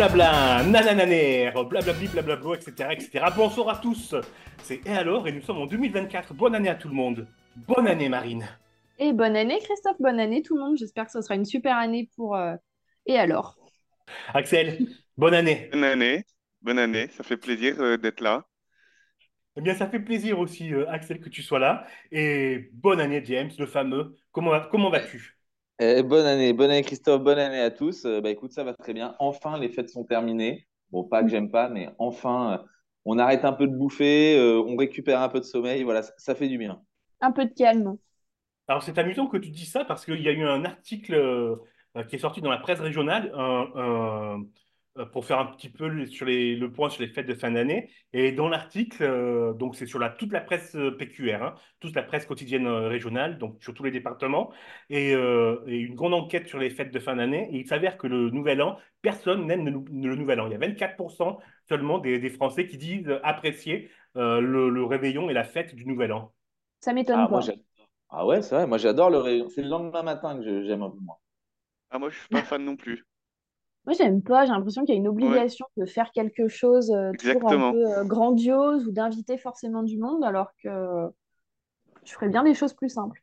Blablabla, nanananer, blablabli, blablabla, etc., etc. Bonsoir à tous, c'est Et alors, et nous sommes en 2024. Bonne année à tout le monde. Bonne année, Marine. Et bonne année, Christophe, bonne année tout le monde. J'espère que ce sera une super année pour euh, Et alors Axel, bonne année. Bonne année, bonne année, ça fait plaisir euh, d'être là. Eh bien, ça fait plaisir aussi, euh, Axel, que tu sois là. Et bonne année, James, le fameux. Comment, comment vas-tu? Eh, bonne année, bonne année Christophe, bonne année à tous. Euh, bah écoute, ça va très bien. Enfin, les fêtes sont terminées. Bon, pas que j'aime pas, mais enfin, euh, on arrête un peu de bouffer, euh, on récupère un peu de sommeil. Voilà, ça, ça fait du bien. Un peu de calme. Alors, c'est amusant que tu dis ça parce qu'il y a eu un article qui est sorti dans la presse régionale un- un- euh, pour faire un petit peu le- sur les, le point sur les fêtes de fin d'année. Et dans l'article, euh, donc c'est sur la, toute la presse euh, PQR, hein, toute la presse quotidienne euh, régionale, donc sur tous les départements, et, euh, et une grande enquête sur les fêtes de fin d'année. Et il s'avère que le Nouvel An, personne n'aime le, nou- le Nouvel An. Il y a 24% seulement des, des Français qui disent apprécier euh, le, le réveillon et la fête du Nouvel An. Ça m'étonne Ah, moi, pas. j'adore. Ah ouais, c'est vrai, moi j'adore le réveillon. C'est le lendemain matin que je- j'aime un peu moins. Ah, moi, je suis pas fan non plus. Moi, j'aime pas. J'ai l'impression qu'il y a une Ouais, obligation de faire quelque chose euh, toujours un peu euh, grandiose ou d'inviter forcément du monde, alors que je ferais bien des choses plus simples.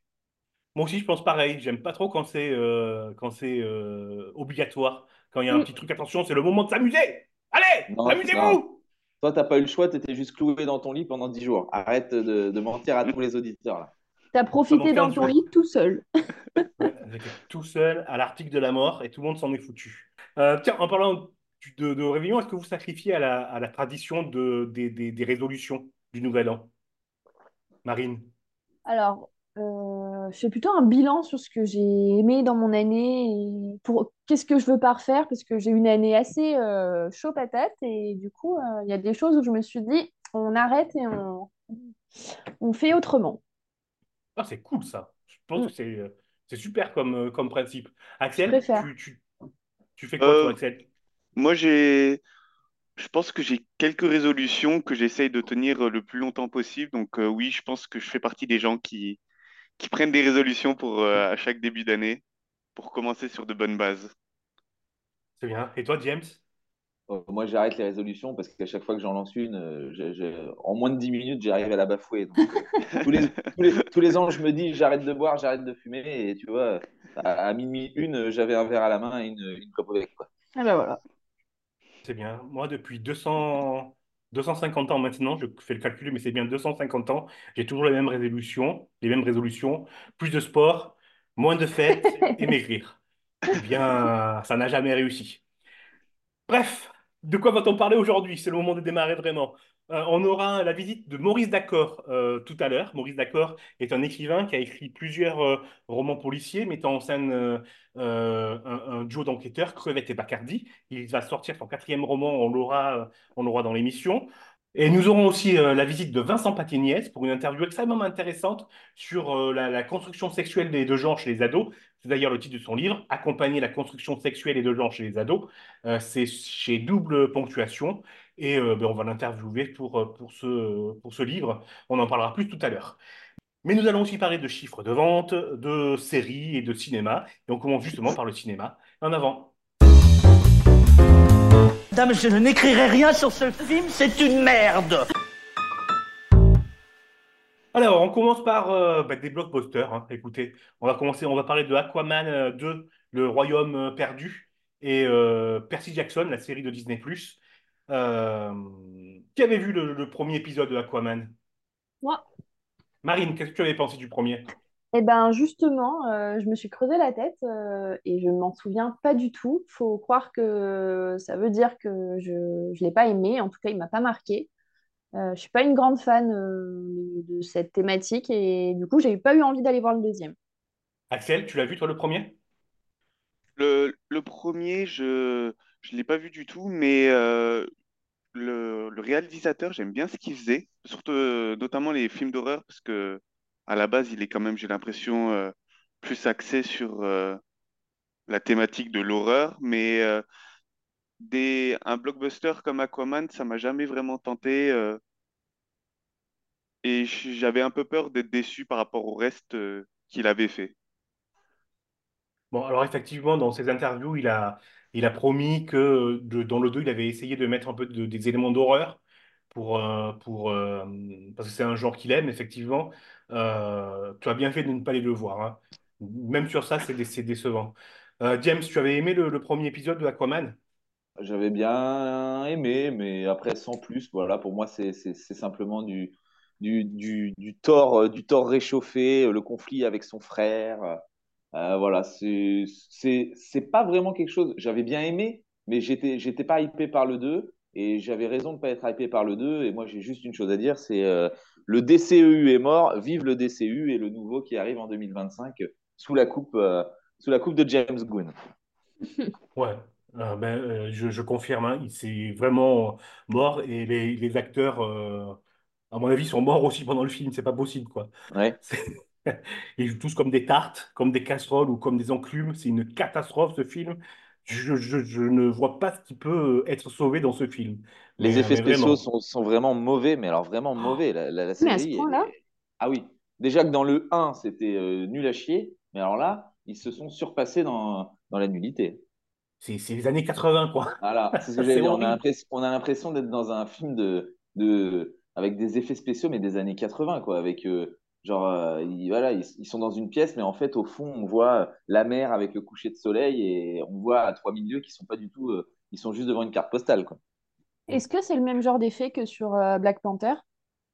Moi aussi, je pense pareil. J'aime pas trop quand c'est euh, quand c'est euh, obligatoire. Quand il y a un Mm. petit truc, attention, c'est le moment de s'amuser. Allez, amusez-vous! Toi, t'as pas eu le choix, t'étais juste cloué dans ton lit pendant 10 jours. Arrête de, de mentir à tous les auditeurs là. T'as profité dans 15 ton lit tout seul. Tout seul à l'article de la mort et tout le monde s'en est foutu. Euh, tiens, en parlant de, de réveillon, est-ce que vous sacrifiez à la, à la tradition de, des, des- des résolutions du Nouvel An? Marine? Alors, euh, je fais plutôt un bilan sur ce que j'ai aimé dans mon année et pour qu'est-ce que je veux pas refaire parce que j'ai eu une année assez euh, chaud patate et du coup, euh, il y a des choses où je me suis dit, on arrête et on, on fait autrement. Ah, c'est cool ça. Je pense Mm, que c'est super comme, comme principe. Axel, tu, tu, tu fais quoi toi, Euh, Axel? moi, j'ai, je pense que j'ai quelques résolutions que j'essaye de tenir euh, le plus longtemps possible. Donc, euh, oui, je pense que je fais partie des gens qui, qui prennent des résolutions pour, euh, à chaque début d'année pour commencer sur de bonnes bases. C'est bien. Et toi, James? Euh, moi, j'arrête les résolutions parce qu'à chaque fois que j'en lance une, euh, je- je- en moins de 10 minutes, j'arrive à la bafouer. Donc, euh, tous les, tous les, tous les ans, je me dis, j'arrête de boire, j'arrête de fumer. Et tu vois, à, à minuit une, j'avais un verre à la main et une, une avec, quoi. Ah ben voilà. C'est bien. Moi, depuis 200, 250 ans maintenant, je fais le calcul, mais c'est bien 250 ans, j'ai toujours les mêmes résolutions, les mêmes résolutions, plus de sport, moins de fêtes et maigrir. Eh bien, ça n'a jamais réussi. Bref, de quoi va-t-on parler aujourd'hui? C'est le moment de démarrer vraiment. Euh, on aura la visite de Maurice Dacor euh, tout à l'heure. Maurice Dacor est un écrivain qui a écrit plusieurs euh, romans policiers mettant en scène euh, un, duo d'enquêteurs, Crevette et Bacardi. Il va sortir son quatrième roman, on l'aura, on l'aura dans l'émission. Et nous aurons aussi euh, la visite de Vincent Paténiès pour une interview extrêmement intéressante sur euh, la, construction sexuelle des deux genres chez les ados. C'est d'ailleurs le titre de son livre, Accompagner la construction sexuelle des deux genres chez les ados. Euh, c'est chez Double Ponctuation et ben, on va l'interviewer pour, pour ce, pour ce livre. On en parlera plus tout à l'heure. Mais nous allons aussi parler de chiffres de vente, de séries et de cinéma. Et on commence justement par le cinéma. En avant. Madame, je n'écrirai rien sur ce film, c'est une merde. Alors, on commence par euh, ben, des blockbusters. hein. Écoutez, on va commencer, on va parler de Aquaman euh, 2, Le Royaume euh, perdu, et euh, Percy Jackson, la série de Disney+. Euh, qui avait vu le, le premier épisode de Aquaman? Moi, Marine, qu'est-ce que tu avais pensé du premier? Eh ben justement, euh, je me suis creusé la tête euh, et je ne m'en souviens pas du tout. Faut croire que ça veut dire que je ne l'ai pas aimé. En tout cas, il m'a pas marqué. Euh, je suis pas une grande fan euh, de cette thématique et du coup, j'ai pas eu envie d'aller voir le deuxième. Axel, tu l'as vu toi le premier? Le, le premier, je je l'ai pas vu du tout, mais euh, le, le réalisateur, j'aime bien ce qu'il faisait, surtout notamment les films d'horreur, parce que à la base, il est quand même, j'ai l'impression, euh, plus axé sur euh, la thématique de l'horreur, mais euh, un blockbuster comme Aquaman, ça m'a jamais vraiment tenté, et j'avais un peu peur d'être déçu par rapport au reste qu'il avait fait. Bon, alors effectivement, dans ses interviews, il a, promis que dans le 2, il avait essayé de mettre un peu de- des éléments d'horreur pour, euh, pour, euh, parce que c'est un genre qu'il aime, effectivement. Euh, tu as bien fait de ne pas aller le voir. hein. Même sur ça, c'est dé- décevant. James, tu avais aimé le, premier épisode de Aquaman? J'avais bien aimé, mais après, sans plus. Voilà, pour moi, c'est simplement du, du, du, du euh, du réchauffé, le conflit avec son frère. Euh, voilà, c'est pas vraiment quelque chose. J'avais bien aimé, mais j'étais pas hypé par le 2 et j'avais raison de pas être hypé par le 2 Et moi, j'ai juste une chose à dire, c'est euh, le DCEU est mort, vive le DCU et le nouveau qui arrive en 2025 sous la coupe euh, sous la coupe de James Gunn. Ouais, Euh, ben, euh, je, je confirme, hein, il s'est vraiment mort et les, les acteurs, à mon avis, sont morts aussi pendant le film. C'est pas possible, quoi. Ouais. Ils jouent tous comme des tartes, comme des casseroles ou comme des enclumes. C'est une catastrophe, ce film. Je, je- je ne vois pas ce qui peut être sauvé dans ce film. Les Mais, effets mais spéciaux vraiment. sont, sont vraiment mauvais, mais alors vraiment mauvais. La, la, la Mais à ce série point-là? est- Ah oui, déjà que dans le 1, c'était euh, nul à chier, mais alors là, ils se sont surpassés dans, dans la nullité. C'est c'est les années 80, quoi. Voilà, c'est ce que j'allais dire. On a l'impression, on a l'impression d'être dans un film de, de, avec des effets spéciaux, mais des années 80, quoi. Avec, euh, genre, euh, ils, voilà, ils, ils sont dans une pièce, mais en fait, au fond, on voit la mer avec le coucher de soleil et on voit à 3000 lieues qui sont pas du tout, euh, ils sont juste devant une carte postale, quoi. Est-ce que c'est le même genre d'effet que sur euh, Black Panther?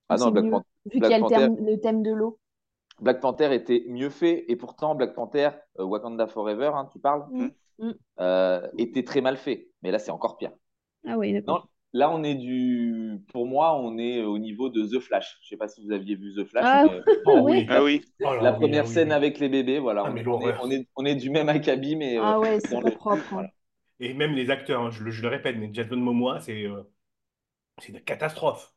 Ah non, Black, mieux, Pan- vu qu'il y a le Panther, thème, le thème de l'eau? Black Panther était mieux fait et pourtant Black Panther, euh, Wakanda Forever, hein, tu parles, Mm. Mm. euh, était très mal fait. Mais là, c'est encore pire. Ah oui, d'accord. Là, on est du, pour moi, on est au niveau de The Flash. Je sais pas si vous aviez vu The Flash, Ah, mais Oh oui. Ah oui, Oh là la première ah oui, scène oui. avec les bébés, voilà, Ah, on mais est, on est, l'horreur. on est, on est du même acabit, mais Ah euh, ouais, dans c'est le, propre. hein. voilà. Et même les acteurs, hein, je, le, je le répète, mais Jason Momoa, c'est euh, c'est une catastrophe.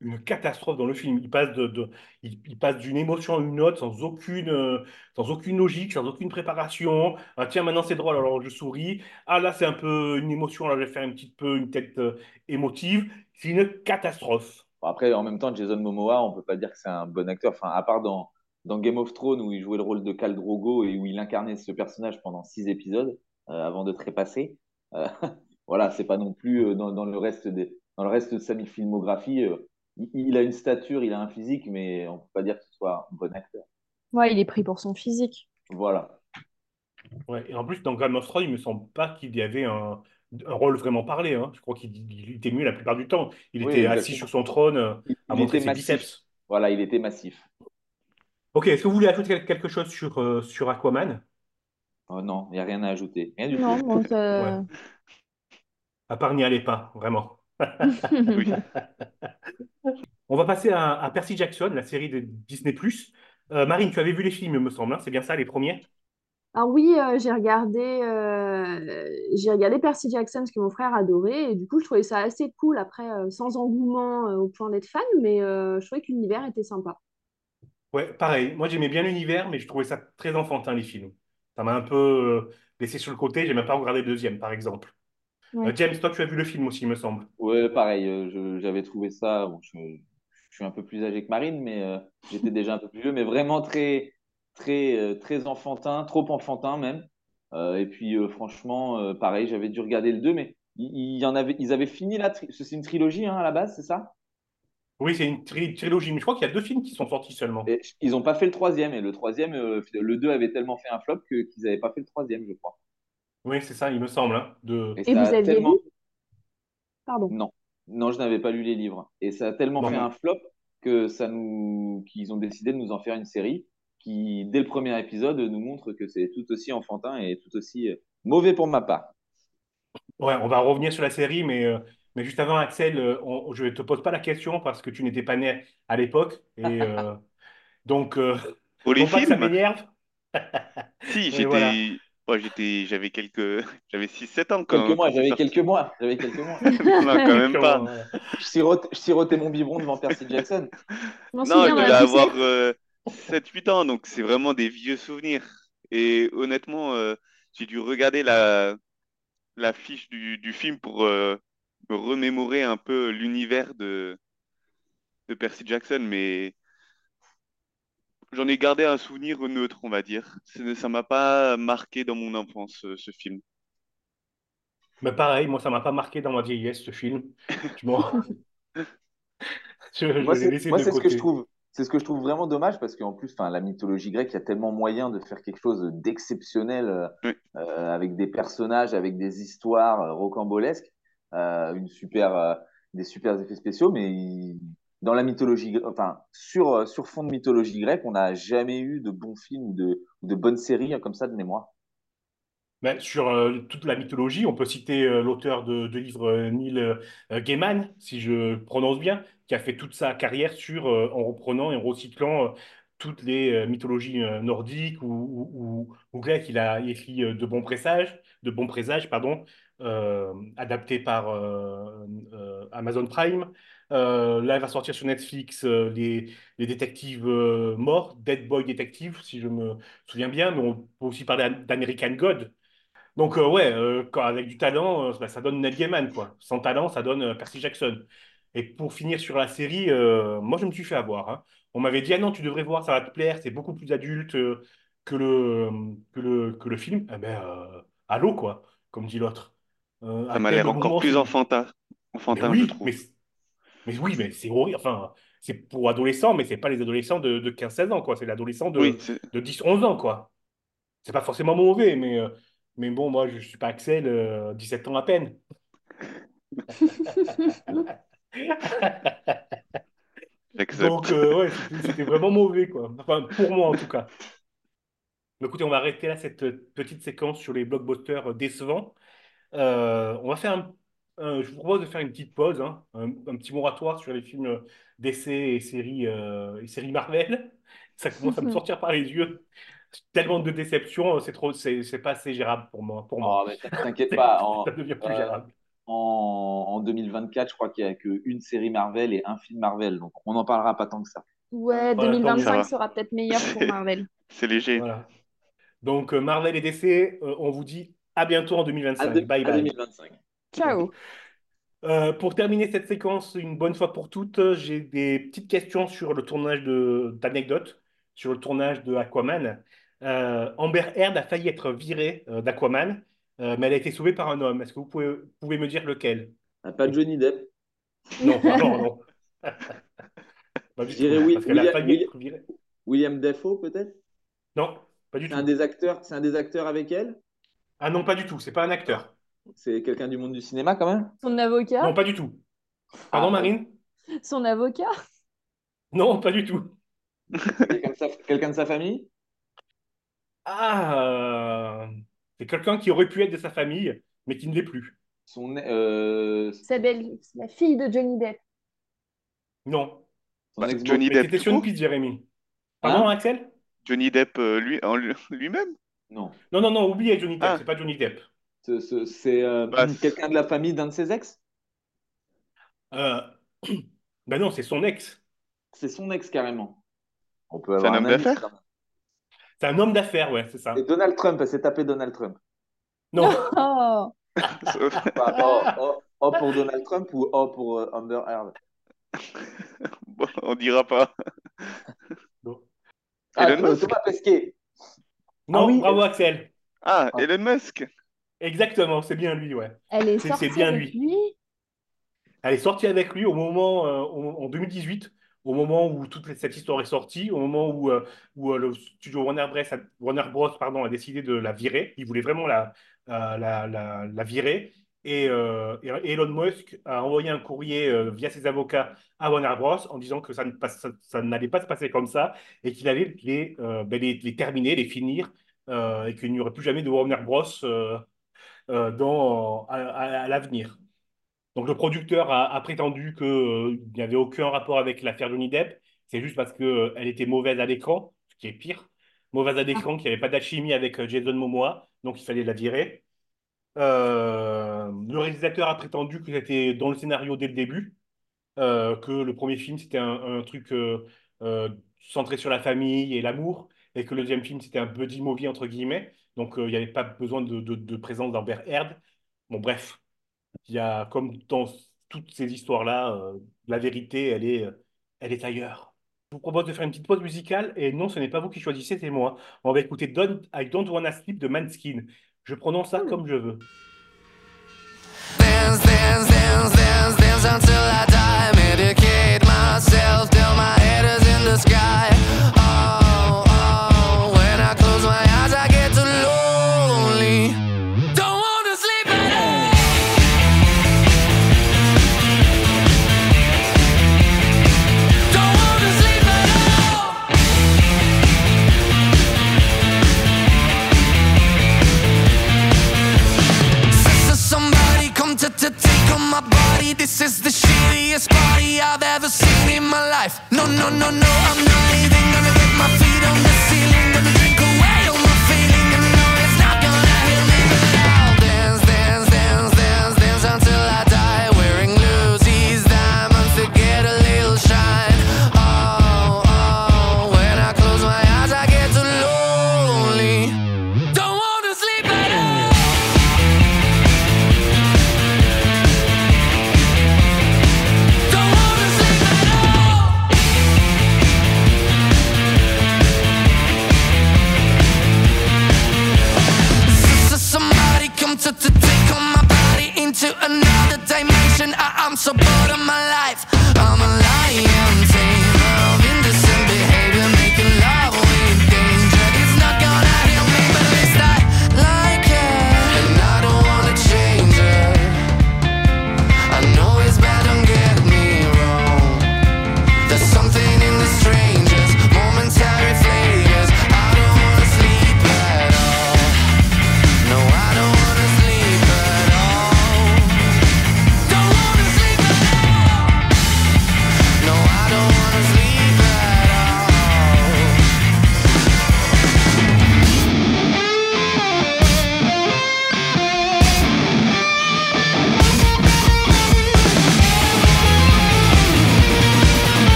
Une catastrophe dans le film. Il passe de, il, passe d'une émotion à une autre sans aucune, euh, sans aucune logique, sans aucune préparation. Ah, tiens, maintenant c'est drôle, alors je souris. Ah là, c'est un peu une émotion, là je vais faire un petit peu une tête euh, émotive. C'est une catastrophe. Après, en même temps, Jason Momoa, on peut pas dire que c'est un bon acteur. Enfin, à part dans, dans Game of Thrones où il jouait le rôle de Khal Drogo et où il incarnait ce personnage pendant six épisodes euh, avant de trépasser. Euh, voilà, c'est pas non plus dans, dans le reste des, dans le reste de sa filmographie. Il, il a une stature, il a un physique, mais on peut pas dire que ce soit un bon acteur. Ouais, il est pris pour son physique. Voilà. Ouais. Et en plus, dans Game of Thrones, il me semble pas qu'il y avait un, un rôle vraiment parlé. hein. Je crois qu'il il était mieux la plupart du temps. Il Oui, était assis sur son trône euh, Il, à il montrer ses massif. biceps. Voilà, il était massif. Ok, est-ce que vous voulez ajouter quel- quelque chose sur, euh, sur Aquaman? Oh non, il n'y a rien à ajouter. Rien du Non, tout. bon, Ouais. ça... À part n'y allez pas, vraiment. Oui. On va passer à, à Percy Jackson, la série de Disney+. Euh, Marine, tu avais vu les films, il me semble, hein, c'est bien ça, les premiers? Ah oui, euh, j'ai regardé, euh, j'ai regardé Percy Jackson, ce que mon frère adorait, et du coup, je trouvais ça assez cool, après, euh, sans engouement au point d'être fan, mais je trouvais que l'univers était sympa. Ouais, pareil. Moi, j'aimais bien l'univers, mais je trouvais ça très enfantin, les films. Ça m'a un peu laissé sur le côté, j'ai même pas regardé le deuxième, par exemple. Euh, Ouais. James, toi, tu as vu le film aussi, il me semble. Ouais, pareil, euh, je- j'avais trouvé ça. Bon, je, je suis un peu plus âgé que Marine, mais euh, j'étais déjà un peu plus vieux, mais vraiment très, très, euh, très enfantin, trop enfantin même. Euh, et puis, euh, franchement, euh, pareil, j'avais dû regarder le 2, mais il, il y en avait, ils avaient fini la. C'est une trilogie hein, à la base, c'est ça? Oui, c'est une tri- trilogie, mais je crois qu'il y a deux films qui sont sortis seulement. Et ils n'ont pas fait le troisième, et le troisième, euh, le 2 avait tellement fait un flop que- qu'ils n'avaient pas fait le troisième, je crois. Oui, c'est ça, il me semble. hein, de... Et Et vous aviez tellement. lu? Pardon. Non, non, je n'avais pas lu les livres. Et ça a tellement Bon. fait un flop que ça nous, qu'ils ont décidé de nous en faire une série qui, dès le premier épisode, nous montre que c'est tout aussi enfantin et tout aussi euh, mauvais pour ma part. Ouais, on va revenir sur la série, mais, euh, mais juste avant, Axel, euh, on- je ne te pose pas la question parce que tu n'étais pas né à l'époque. Et euh, donc, euh, Pour les pas que ça films, m'énerve, si, mais voilà. Ouais, j'étais, j'avais quelques. J'avais 6-7 ans Quelques quand, mois, quand c'est j'avais quelques mois, j'avais quelques mois. Non, quand même pas. Comment, voilà. Je sirotais, je sirotais mon biberon devant Percy Jackson. Non, je devais avoir euh, 7-8 ans, donc c'est vraiment des vieux souvenirs. Et honnêtement, euh, j'ai dû regarder la, la fiche du, du film pour euh, me remémorer un peu l'univers de, de Percy Jackson, mais j'en ai gardé un souvenir neutre, on va dire. Ça m'a pas marqué dans mon enfance, ce, ce film. Mais pareil, moi, ça m'a pas marqué dans ma vieillesse, ce film. Je, m'en- je, Moi, c'est ce que je trouve, c'est ce que je trouve vraiment dommage parce qu'en plus, enfin, la mythologie grecque, il y a tellement moyen de faire quelque chose d'exceptionnel euh, Oui. euh, avec des personnages, avec des histoires euh, rocambolesques, euh, une super, euh, des super effets spéciaux, mais il- dans la mythologie, enfin, sur, euh, sur fond de mythologie grecque, on n'a jamais eu de bons films ou de, de bonnes séries hein, comme ça de mémoire. Ben, sur euh, toute la mythologie, on peut citer euh, l'auteur de, de livres euh, Neil euh, Gaiman, si je prononce bien, qui a fait toute sa carrière sur, euh, en reprenant et en recyclant euh, toutes les euh, mythologies euh, nordiques ou, ou, grecques. Il a écrit euh, de bons présages, de bons présages, pardon, euh, adaptés par euh, euh, Amazon Prime. Euh, là, il va sortir sur Netflix euh, les, les détectives euh, morts, Dead Boy Detective, si je me souviens bien, mais on peut aussi parler d'American God donc, ouais, quand- avec du talent, bah, ça donne Neil Gaiman, quoi. Sans talent, ça donne Percy Jackson. Et pour finir sur la série, moi, je me suis fait avoir. hein. On m'avait dit, ah non, tu devrais voir, ça va te plaire, c'est beaucoup plus adulte que le, que le, que le film. Eh ben, allô, quoi, comme dit l'autre. Ça m'a l'air encore moment plus enfantin, Mais je mais, trouve. Mais oui, mais c'est horrible. Enfin, c'est pour adolescents, mais c'est pas les adolescents de, de 15-16 ans, quoi. C'est l'adolescent Oui, de, c'est de 10-11 ans, quoi. C'est pas forcément mauvais, mais, euh, mais bon, moi, je suis pas Axel, euh, 17 ans à peine. Donc, euh, ouais, c'était c'était vraiment mauvais, quoi. Enfin, pour moi, en tout cas. Mais écoutez, on va arrêter là cette petite séquence sur les blockbusters décevants. Euh, on va faire un, un- je vous propose de faire une petite pause, hein, un, un petit moratoire sur les films d'essai et séries, euh, et séries Marvel. Ça commence à me sortir par les yeux. Tellement de déceptions, c'est trop, c'est c'est pas assez gérable pour moi. Pour moi. Oh, mais t'inquiète pas, en, Ça devient plus euh, gérable. en, en 2024, je crois qu'il n'y a qu'une série Marvel et un film Marvel, donc on n'en parlera pas tant que ça. Ouais, Voilà, tant mieux. Ça 2025 va. sera peut-être meilleur pour Marvel. c'est léger. Voilà. Donc, euh, Marvel et DC, euh, on vous dit à bientôt en À, 2025. de- Bye à bye. 2025. Ciao. Euh, pour terminer cette séquence, une bonne fois pour toutes, j'ai des petites questions sur le tournage d'anecdotes, sur le tournage de Aquaman. Euh, Amber Heard a failli être virée euh, d'Aquaman, euh, mais elle a été sauvée par un homme. Est-ce que vous pouvez, pouvez me dire lequel? Ah, Pas Johnny Depp. Non, ah non, non. Pas du Je dirais oui- parce qu'elle a William, failli William- être virée. William Dafoe, peut-être? Non, pas du C'est un tout. des acteurs, c'est un des acteurs avec elle? Ah non, pas du tout. C'est pas un acteur. C'est quelqu'un du monde du cinéma quand même? Son avocat? Non, pas du tout. Pardon, Ah, Marine? Son avocat? Non, pas du tout. Quelqu'un de sa, quelqu'un de sa famille? Ah, euh, c'est quelqu'un qui aurait pu être de sa famille, mais qui ne l'est plus. Son, euh, Sa belle, c'est la fille de Johnny Depp. Non. Bah, Johnny Depp c'était tout sur une court? piste, Jérémy. Pardon, Hein? Axel? Johnny Depp lui, lui-même? Non. Non, non, non, oubliez Johnny Depp, Ah. c'est pas Johnny Depp. C'est euh, Bah, quelqu'un de la famille d'un de ses ex? Euh... Ben non, c'est son ex. C'est son ex carrément. On peut C'est avoir un homme d'affaires? C'est un homme d'affaires, ouais, c'est ça. Et Donald Trump, elle s'est tapé Donald Trump. Non, Oh, oh, oh, oh pour Donald Trump ou oh pour euh, Amber Heard? Bon, on dira pas. non, Ah, Elon Musk? Thomas Pesquet. Non, oui, bravo Axel. Ah, Ah. Elon Musk. Exactement, c'est bien lui, ouais. elle est sortie bien avec lui. lui? Elle est sortie avec lui au moment, euh, en 2018, au moment où toute cette histoire est sortie, au moment où, euh, où euh, le studio Warner Bros, a, Warner Bros, pardon, a décidé de la virer. Il voulait vraiment la, euh, la, la, la virer. Et, et Elon Musk a envoyé un courrier via ses avocats à Warner Bros en disant que ça ne passe- ça- ça n'allait pas se passer comme ça et qu'il allait les, ben, les, les terminer, les finir et qu'il n'y aurait plus jamais de Warner Bros dans, à, à- à l'avenir. Donc le producteur a, a prétendu qu'il n'y avait aucun rapport avec l'affaire Johnny Depp. C'est juste parce qu'elle était mauvaise à l'écran, ce qui est pire. Mauvaise à l'écran, qu'il n'y avait pas d'alchimie avec euh, Jason Momoa, donc il fallait la virer. Euh, le réalisateur a prétendu que c'était dans le scénario dès le début, euh, que le premier film c'était un, un truc euh, euh, centré sur la famille et l'amour, et que le deuxième film c'était un buddy movie entre guillemets. Donc euh, il n'y avait pas besoin de, de, de présence d'Amber Heard. Bon bref, il y a, comme dans toutes ces histoires-là, euh, la vérité, elle est, euh, elle est ailleurs. Je vous propose de faire une petite pause musicale, et non, ce n'est pas vous qui choisissez, c'est moi. On va écouter Don't, I Don't Wanna Sleep de Manskin. Je prononce ça Cool. comme je veux. dance, dance, dance until I die. Medicate myself till my head is in the sky. Oh, This is the shittiest party I've ever seen in my life. No, no, no, no, I'm not leaving. Gonna get my feet on the ceiling. Gonna drink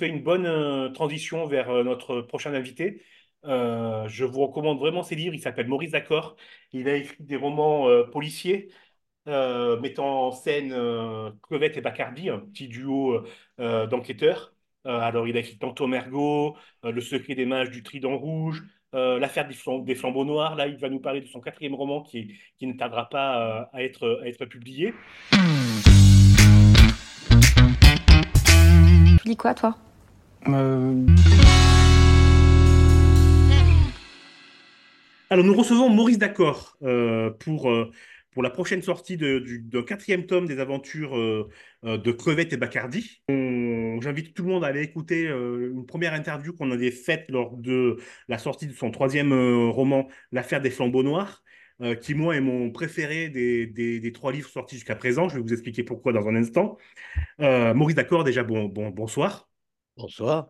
fait une bonne euh, transition vers euh, notre prochain invité. Euh, je vous recommande vraiment ses livres. Il s'appelle Maurice D'accord. Il a écrit des romans policiers mettant en scène Clevette et Bacardi, un petit duo d'enquêteurs. Alors, il a écrit Tantôt Mergot, Le secret des mages du Trident Rouge, L'affaire des, flam- des flambeaux noirs. Là, il va nous parler de son quatrième roman qui, ne tardera pas à être, à être publié. Tu lis quoi, toi? Euh, Alors, nous recevons Maurice D'accord euh, pour, euh, pour la prochaine sortie de- du- d'un quatrième tome des aventures de Crevette et Bacardi. J'invite tout le monde à aller écouter une première interview qu'on avait faite lors de la sortie de son troisième roman, L'affaire des flambeaux noirs, qui, moi, est mon préféré des, trois livres sortis jusqu'à présent. Je vais vous expliquer pourquoi dans un instant. Maurice D'accord, déjà, bon, bon, bonsoir. Bonsoir.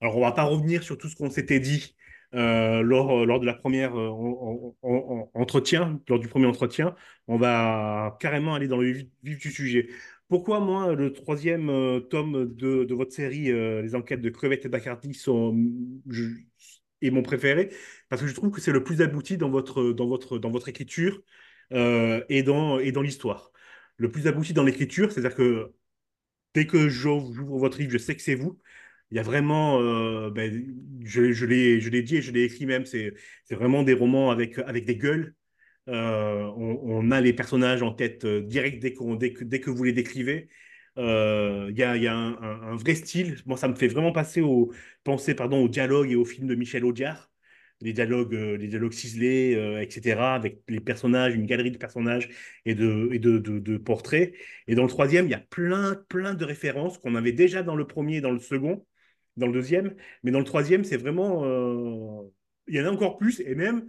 Alors, on va pas revenir sur tout ce qu'on s'était dit euh, lors, lors de la première euh, en- en- en- entretien, lors du premier entretien. On va carrément aller dans le vif, du sujet. Pourquoi, moi, le troisième euh, tome de, de votre série, euh, Les enquêtes de Crevette et Bacardi, sont, est mon préféré? Parce que je trouve que c'est le plus abouti dans votre, dans votre, dans votre écriture euh, et dans, et dans l'histoire. Le plus abouti dans l'écriture, c'est-à-dire que dès que j'ouvre votre livre, je sais que c'est vous. Il y a vraiment, euh, ben, je, l'ai, dit et je l'ai écrit même, c'est, vraiment des romans avec, des gueules. Euh, on, a les personnages en tête euh, direct dès, dès, que, vous les décrivez. Il y a, un vrai style. Moi, ça me fait vraiment passer au, penser pardon, au dialogue et au film de Michel Audiard. Les dialogues, euh, les dialogues ciselés, euh, etc., avec les personnages, une galerie de personnages et de, et de, de, portraits. Et dans le troisième, il y a plein, plein de références qu'on avait déjà dans le premier dans le second, dans le deuxième. Mais dans le troisième, c'est vraiment... euh, Il y en a encore plus. Et même,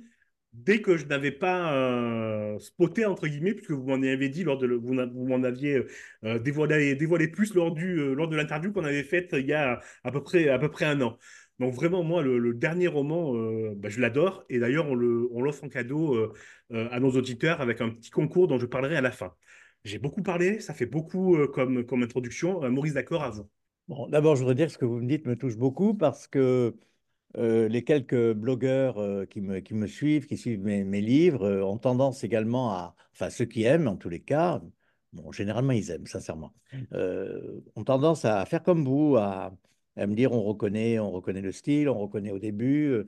dès que je n'avais pas euh, spoté, entre guillemets, puisque vous m'en avez dit, lors de le- vous, m'en aviez euh, dévoilé, dévoilé plus lors, du, euh, lors de l'interview qu'on avait faite il y a à peu près, à peu près un an. Donc vraiment, moi, le, dernier roman, euh, bah, je l'adore. Et d'ailleurs, on l'offre en cadeau euh, euh, à nos auditeurs avec un petit concours dont je parlerai à la fin. J'ai beaucoup parlé, ça fait beaucoup comme, introduction. Maurice, d'accord. Bon, d'abord, je voudrais dire que ce que vous me dites me touche beaucoup parce que les quelques blogueurs qui me, suivent, qui suivent mes, mes livres, ont tendance également à, enfin ceux qui aiment en tous les cas, bon, généralement ils aiment, sincèrement, ont tendance à faire comme vous, à, à me dire on reconnaît, on reconnaît le style, on reconnaît au début. Euh,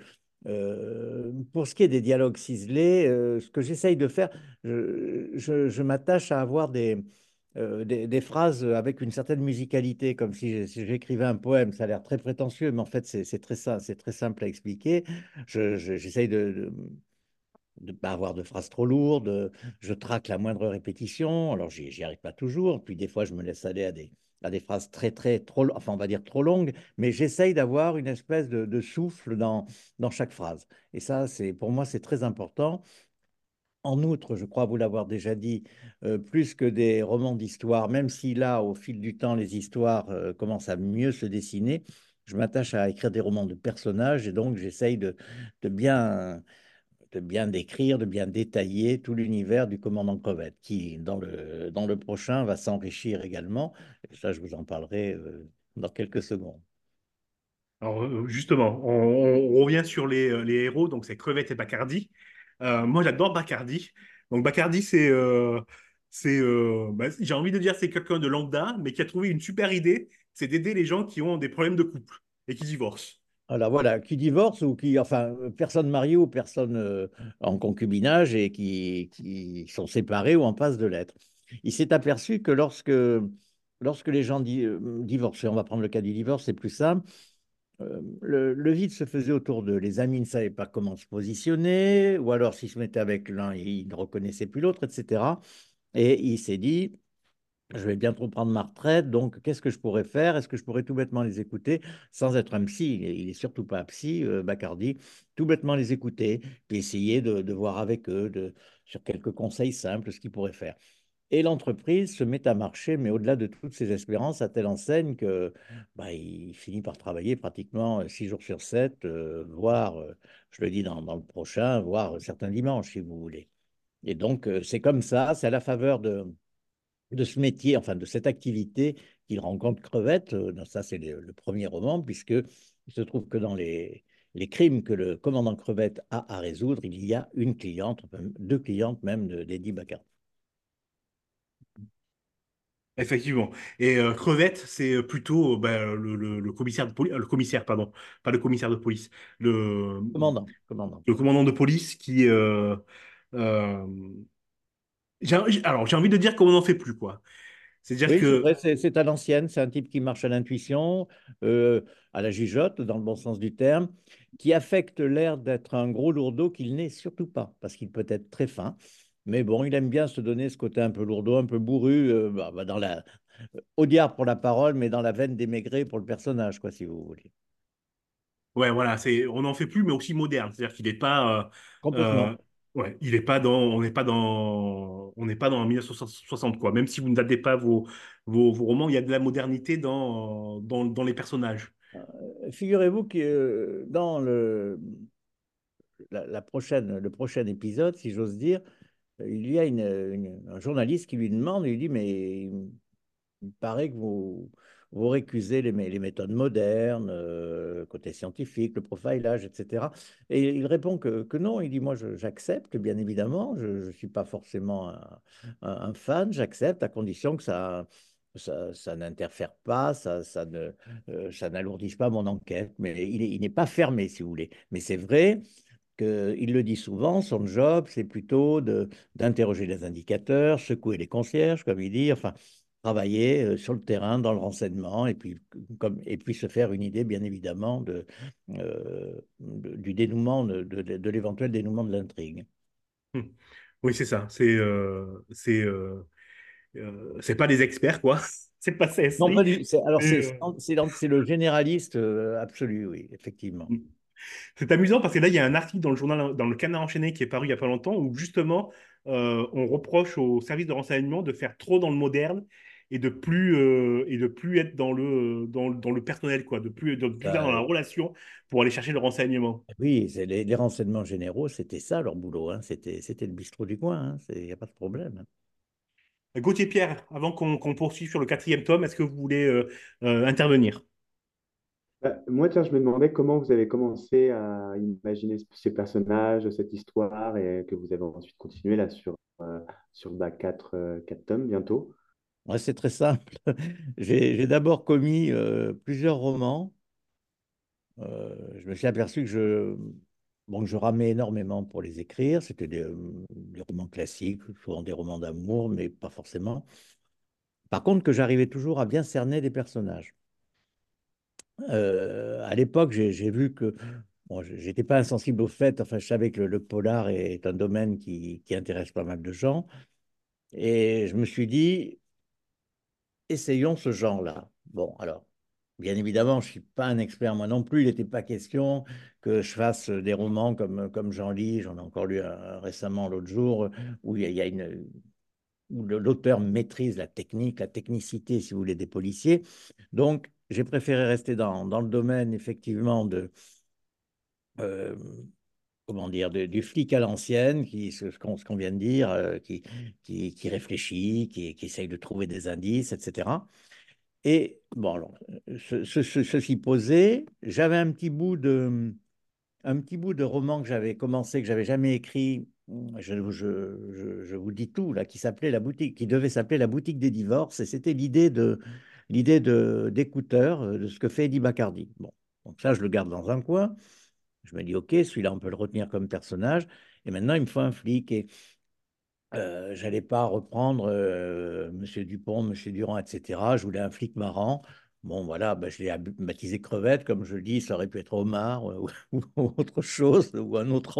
euh, pour ce qui est des dialogues ciselés, euh, ce que j'essaye de faire, je, m'attache à avoir des, phrases avec une certaine musicalité, comme si, j'écrivais un poème. Ça a l'air très prétentieux, mais en fait, c'est très, très simple à expliquer. Je, je- j'essaye de, de, de pas avoir de phrases trop lourdes. Je traque la moindre répétition. Alors, j'y arrive pas toujours. Puis, des fois, je me laisse aller à des, à des phrases très, très, trop, enfin, on va dire trop longues. Mais j'essaye d'avoir une espèce de, de souffle dans, dans chaque phrase. Et ça, c'est, pour moi, c'est très important. En outre, je crois vous l'avoir déjà dit, euh, plus que des romans d'histoire, même si là, au fil du temps, les histoires euh, commencent à mieux se dessiner, je m'attache à écrire des romans de personnages et donc j'essaye de, de bien, de bien décrire, de bien détailler tout l'univers du commandant Crevette, qui, dans le, prochain, va s'enrichir également. Et ça, je vous en parlerai euh, dans quelques secondes. Alors, euh, justement, on, revient sur les, euh, héros, donc c'est Crevette et Bacardi. Euh, moi, j'adore Bacardi. Donc, Bacardi, c'est, euh, euh, bah, j'ai envie de dire, c'est quelqu'un de lambda, mais qui a trouvé une super idée, c'est d'aider les gens qui ont des problèmes de couple et qui divorcent. Voilà, qui divorce ou qui, enfin, euh, personne mariée ou personne euh, en concubinage et qui, sont séparés ou en passe de l'être. Il s'est aperçu que lorsque, lorsque les gens di- euh, divorcent, et on va prendre le cas du divorce, c'est plus simple, le, le vide se faisait autour d'eux. Les amis ne savaient pas comment se positionner, ou alors s'ils se mettaient avec l'un, ils ne reconnaissaient plus l'autre, etc. Et il s'est dit, je vais bientôt prendre ma retraite, donc qu'est-ce que je pourrais faire? Est-ce que je pourrais tout bêtement les écouter sans être un psy? Il est, il est surtout pas psy, euh, Bacardi. Tout bêtement les écouter, puis essayer de, voir avec eux de, sur quelques conseils simples ce qu'ils pourraient faire. Et l'entreprise se met à marcher, mais au-delà de toutes ses espérances, à telle enseigne que bah, il finit par travailler pratiquement euh, six jours sur sept, euh, voire, je le dis dans, dans le prochain, voire certains dimanches, si vous voulez. Et donc, c'est comme ça, c'est à la faveur de, de ce métier, enfin de cette activité qu'il rencontre Crevette. Euh, Ça, c'est le, le premier roman, puisque il se trouve que dans les, les crimes que le commandant Crevette a à résoudre, il y a une cliente, deux clientes même de- d'Eddie Bacardi. Effectivement. Et euh, Crevette, c'est plutôt euh, ben, le, le- le commissaire de police, le commissaire, pardon, pas le commissaire de police, le, Commandant, commandant. le commandant de police qui, euh, euh, alors j'ai envie de dire qu'on n'en fait plus quoi. C'est-à-dire Oui, que c'est à l'ancienne, c'est un type qui marche à l'intuition, euh, à la jugeote, dans le bon sens du terme, qui affecte l'air d'être un gros lourdeau qu'il n'est surtout pas, parce qu'il peut être très fin. Mais bon, il aime bien se donner ce côté un peu lourdeau, un peu bourru, euh, bah, bah, dans la, au diable pour la parole, mais dans la veine démaigrée pour le personnage, quoi, si vous voulez. ouais, voilà, on n'en fait plus, mais aussi moderne. C'est-à-dire qu'il n'est pas, euh, Complètement. Euh, ouais, il est pas dans, on n'est pas dans, on n'est pas dans 1960 quoi. Même si vous ne datez pas vos, vos, romans, il y a de la modernité dans, dans, dans les personnages. Figurez-vous que euh, dans le, la, prochaine, le prochain épisode, si j'ose dire, il y a un journaliste qui lui demande, il lui dit, mais il paraît que vous, vous récusez les, mé- les méthodes modernes, euh, côté scientifique, le profilage, etc. Et il répond que, non, il dit, moi j'accepte, bien évidemment, je ne suis pas forcément un, fan, j'accepte à condition que ça... N'interfère pas, ça, ne, euh, n'alourdisse pas mon enquête, mais il il n'est pas fermé, si vous voulez. Mais c'est vrai qu'il le dit souvent, son job, c'est plutôt d'interroger les indicateurs, secouer les concierges, comme il dit, enfin, travailler euh, sur le terrain, dans le renseignement, et puis, comme, et puis se faire une idée, bien évidemment, de, euh, de- du dénouement, de, de, de l'éventuel dénouement de l'intrigue. Hmm. Oui, c'est ça. C'est, euh, c'est, euh, c'est pas des experts quoi. C'est pas CSI. Non, pas du, c'est, alors, c'est, le généraliste absolu, oui, effectivement. C'est amusant parce que là, il y a un article dans le journal, dans le Canard enchaîné qui est paru il y a pas longtemps où justement on reproche aux services de renseignement de faire trop dans le moderne et de plus euh, et de plus être dans le dans, dans le personnel quoi, de plus de plus être Ça, dans la euh, relation pour aller chercher le renseignement. oui, c'est les, les renseignements généraux, c'était ça leur boulot, hein, c'était, c'était le bistrot du coin, il n'y a pas de problème. hein. Gauthier Pierre, avant qu'on qu'on poursuive sur le quatrième tome, est-ce que vous voulez euh, euh, intervenir? Bah, moi, tiens, je me demandais comment vous avez commencé à imaginer ces personnages, cette histoire, et que vous avez ensuite continué là sur, euh, sur bah, quatre, euh, quatre tomes bientôt. C'est très simple. J'ai d'abord commis euh, plusieurs romans. Euh, je me suis aperçu que je, ramais énormément pour les écrire. C'était des, euh, des romans classiques, souvent des romans d'amour, mais pas forcément. Par contre, que j'arrivais toujours à bien cerner des personnages. À l'époque, j'ai vu que bon, j'étais pas insensible au fait, enfin, je savais que le, polar est un domaine qui intéresse pas mal de gens. Et je me suis dit, essayons ce genre-là. Bon, alors, bien évidemment, je ne suis pas un expert moi non plus. Il n'était pas question que je fasse des romans comme, comme j'en lis. J'en ai encore lu un récemment l'autre jour, où il y a, une, l'auteur maîtrise la technique, la technicité, si vous voulez, des policiers. Donc, j'ai préféré rester dans, dans le domaine, effectivement, de, euh, comment dire, du flic à l'ancienne, qui, ce, qu'on vient de dire, euh, qui, qui, réfléchit, qui, essaye de trouver des indices, etc. Et bon, alors, ce- ce- ce- ceci posé, j'avais un petit bout de, un petit bout de roman que j'avais commencé, que j'avais jamais écrit. Je, vous dis tout là, qui s'appelait la boutique, qui devait s'appeler la boutique des divorces, et c'était l'idée de l'idée d'écouteur euh, de ce que fait Eddie Bacardi. Bon, donc ça, je le garde dans un coin. Je me dis, ok, celui-là, on peut le retenir comme personnage. Et maintenant, il me faut un flic. Et euh, j'allais pas reprendre euh, Monsieur Dupont, Monsieur Durand, etc. Je voulais un flic marrant. Bon, voilà, ben, je l'ai baptisé Crevette, comme je le dis, ça aurait pu être Homard euh, ou, autre chose, ou un autre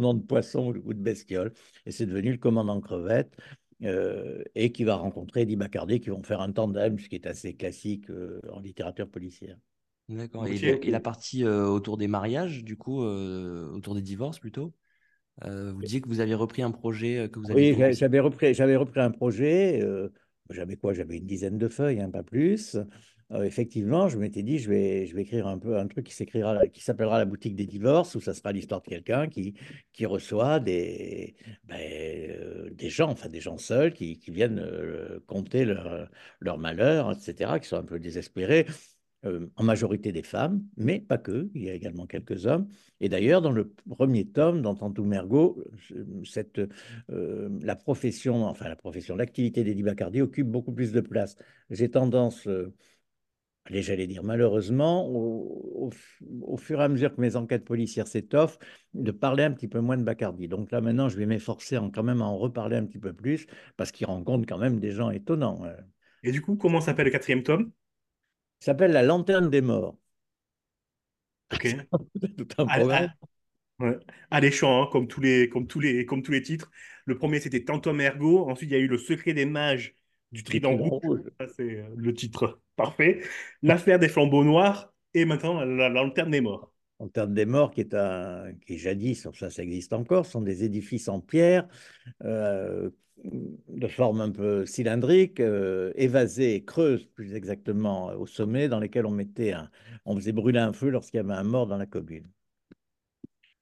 nom de, poisson ou de bestiole. Et c'est devenu le commandant Crevette, euh, et qui va rencontrer Eddie qui vont faire un tandem, ce qui est assez classique euh, en littérature policière. D'accord. Et, Gauthier? donc, et la partie euh, autour des mariages, du coup, euh, autour des divorces plutôt, euh, vous disiez que vous aviez repris un projet que vous aviez Oui, j'avais repris, j'avais repris un projet. j'avais quoi? J'avais une dizaine de feuilles, hein, pas plus. Effectivement, je m'étais dit, je vais, je vais écrire un peu un truc qui s'écrira, qui s'appellera la boutique des divorces, où ça sera l'histoire de quelqu'un qui, qui reçoit des, ben, des gens, enfin des gens seuls, qui, qui viennent conter leur, leur malheur, etc., qui sont un peu désespérés euh, en majorité des femmes, mais pas que, il y a également quelques hommes. Et d'ailleurs, dans le premier tome, dans Tantou Mergo, cette, euh, la profession, enfin la profession, l'activité d'Eddie Bacardi occupe beaucoup plus de place. J'ai tendance, euh, allez, j'allais dire malheureusement, au, au fu- au fur et à mesure que mes enquêtes policières s'étoffent, de parler un petit peu moins de Bacardi. Donc là, maintenant, je vais m'efforcer quand même à en reparler un petit peu plus, parce qu'il rencontre quand même des gens étonnants. Et du coup, comment s'appelle le quatrième tome? Il s'appelle La Lanterne des Morts. Ok. Tout un Ah, programme. ah, ouais. Alléchant, hein, comme tous les, comme tous les, comme tous les titres. Le premier, c'était Tantum Ergo. Ensuite, il y a eu Le Secret des mages du Trident Rouge. C'est euh, le titre parfait. L'affaire des flambeaux noirs. Et maintenant, la lanterne des morts. Lanterne des Morts, qui est un, qui est jadis, ça, ça existe encore, sont des édifices en pierre, euh, de forme un peu cylindrique, euh, creuses, plus exactement, au sommet, dans lesquels on mettait un, on faisait brûler un feu lorsqu'il y avait un mort dans la commune.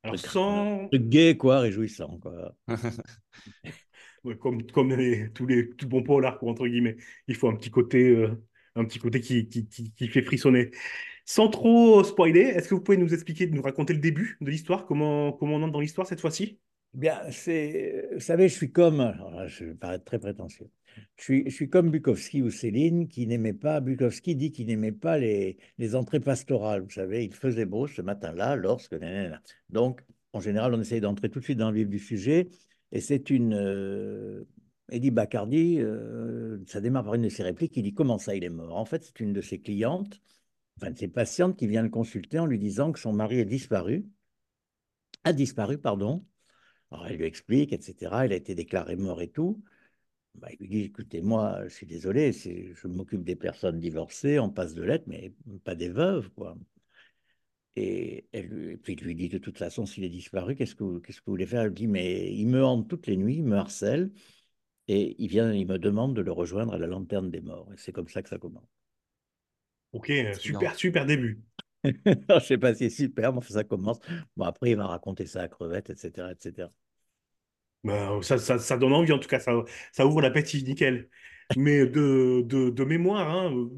Alors, sans, gai, quoi, réjouissant, quoi. comme, comme les- tous les tout bon polar, entre guillemets, il faut un petit côté, euh, un petit côté qui, qui, qui, qui fait frissonner. Sans trop spoiler, est-ce que vous pouvez nous expliquer, nous raconter le début de l'histoire? Comment, on entre dans l'histoire cette fois-ci? Bien, c'est, vous savez, je suis comme, je vais paraître très prétentieux. Je suis, comme Bukowski ou Céline qui n'aimait pas, Bukowski dit qu'il n'aimait pas les, les entrées pastorales. Vous savez, il faisait beau ce matin-là lorsque. Donc, en général, on essaye d'entrer tout de suite dans le vif du sujet. Et c'est une. euh, Eddie Bacardi, euh, ça démarre par une de ses répliques. Il dit Comment ça, il est mort? En fait, c'est une de ses clientes, enfin de ses patientes, qui vient le consulter en lui disant que son mari est disparu, a disparu, pardon. Alors, elle lui explique, etc. Il a été déclaré mort et tout. Bah, il lui dit, écoutez, moi, je suis désolé, je m'occupe des personnes divorcées, on passe de lettres, mais pas des veuves, quoi. Et, puis il lui dit, de toute façon, s'il est disparu, qu'est-ce que, vous- que vous voulez faire? Elle lui dit, mais il me hante toutes les nuits, il me harcèle, et il vient, il me demande de le rejoindre à la lanterne des morts. Et c'est comme ça que ça commence. Ok, super, super début. Je sais pas si c'est super, mais ça commence. Bon, après, il va raconter ça à Crevette, etc., etc. Ben, ça, ça, ça donne envie, en tout cas, ça, ça ouvre l'appétit, nickel. Mais de, de, de mémoire, hein,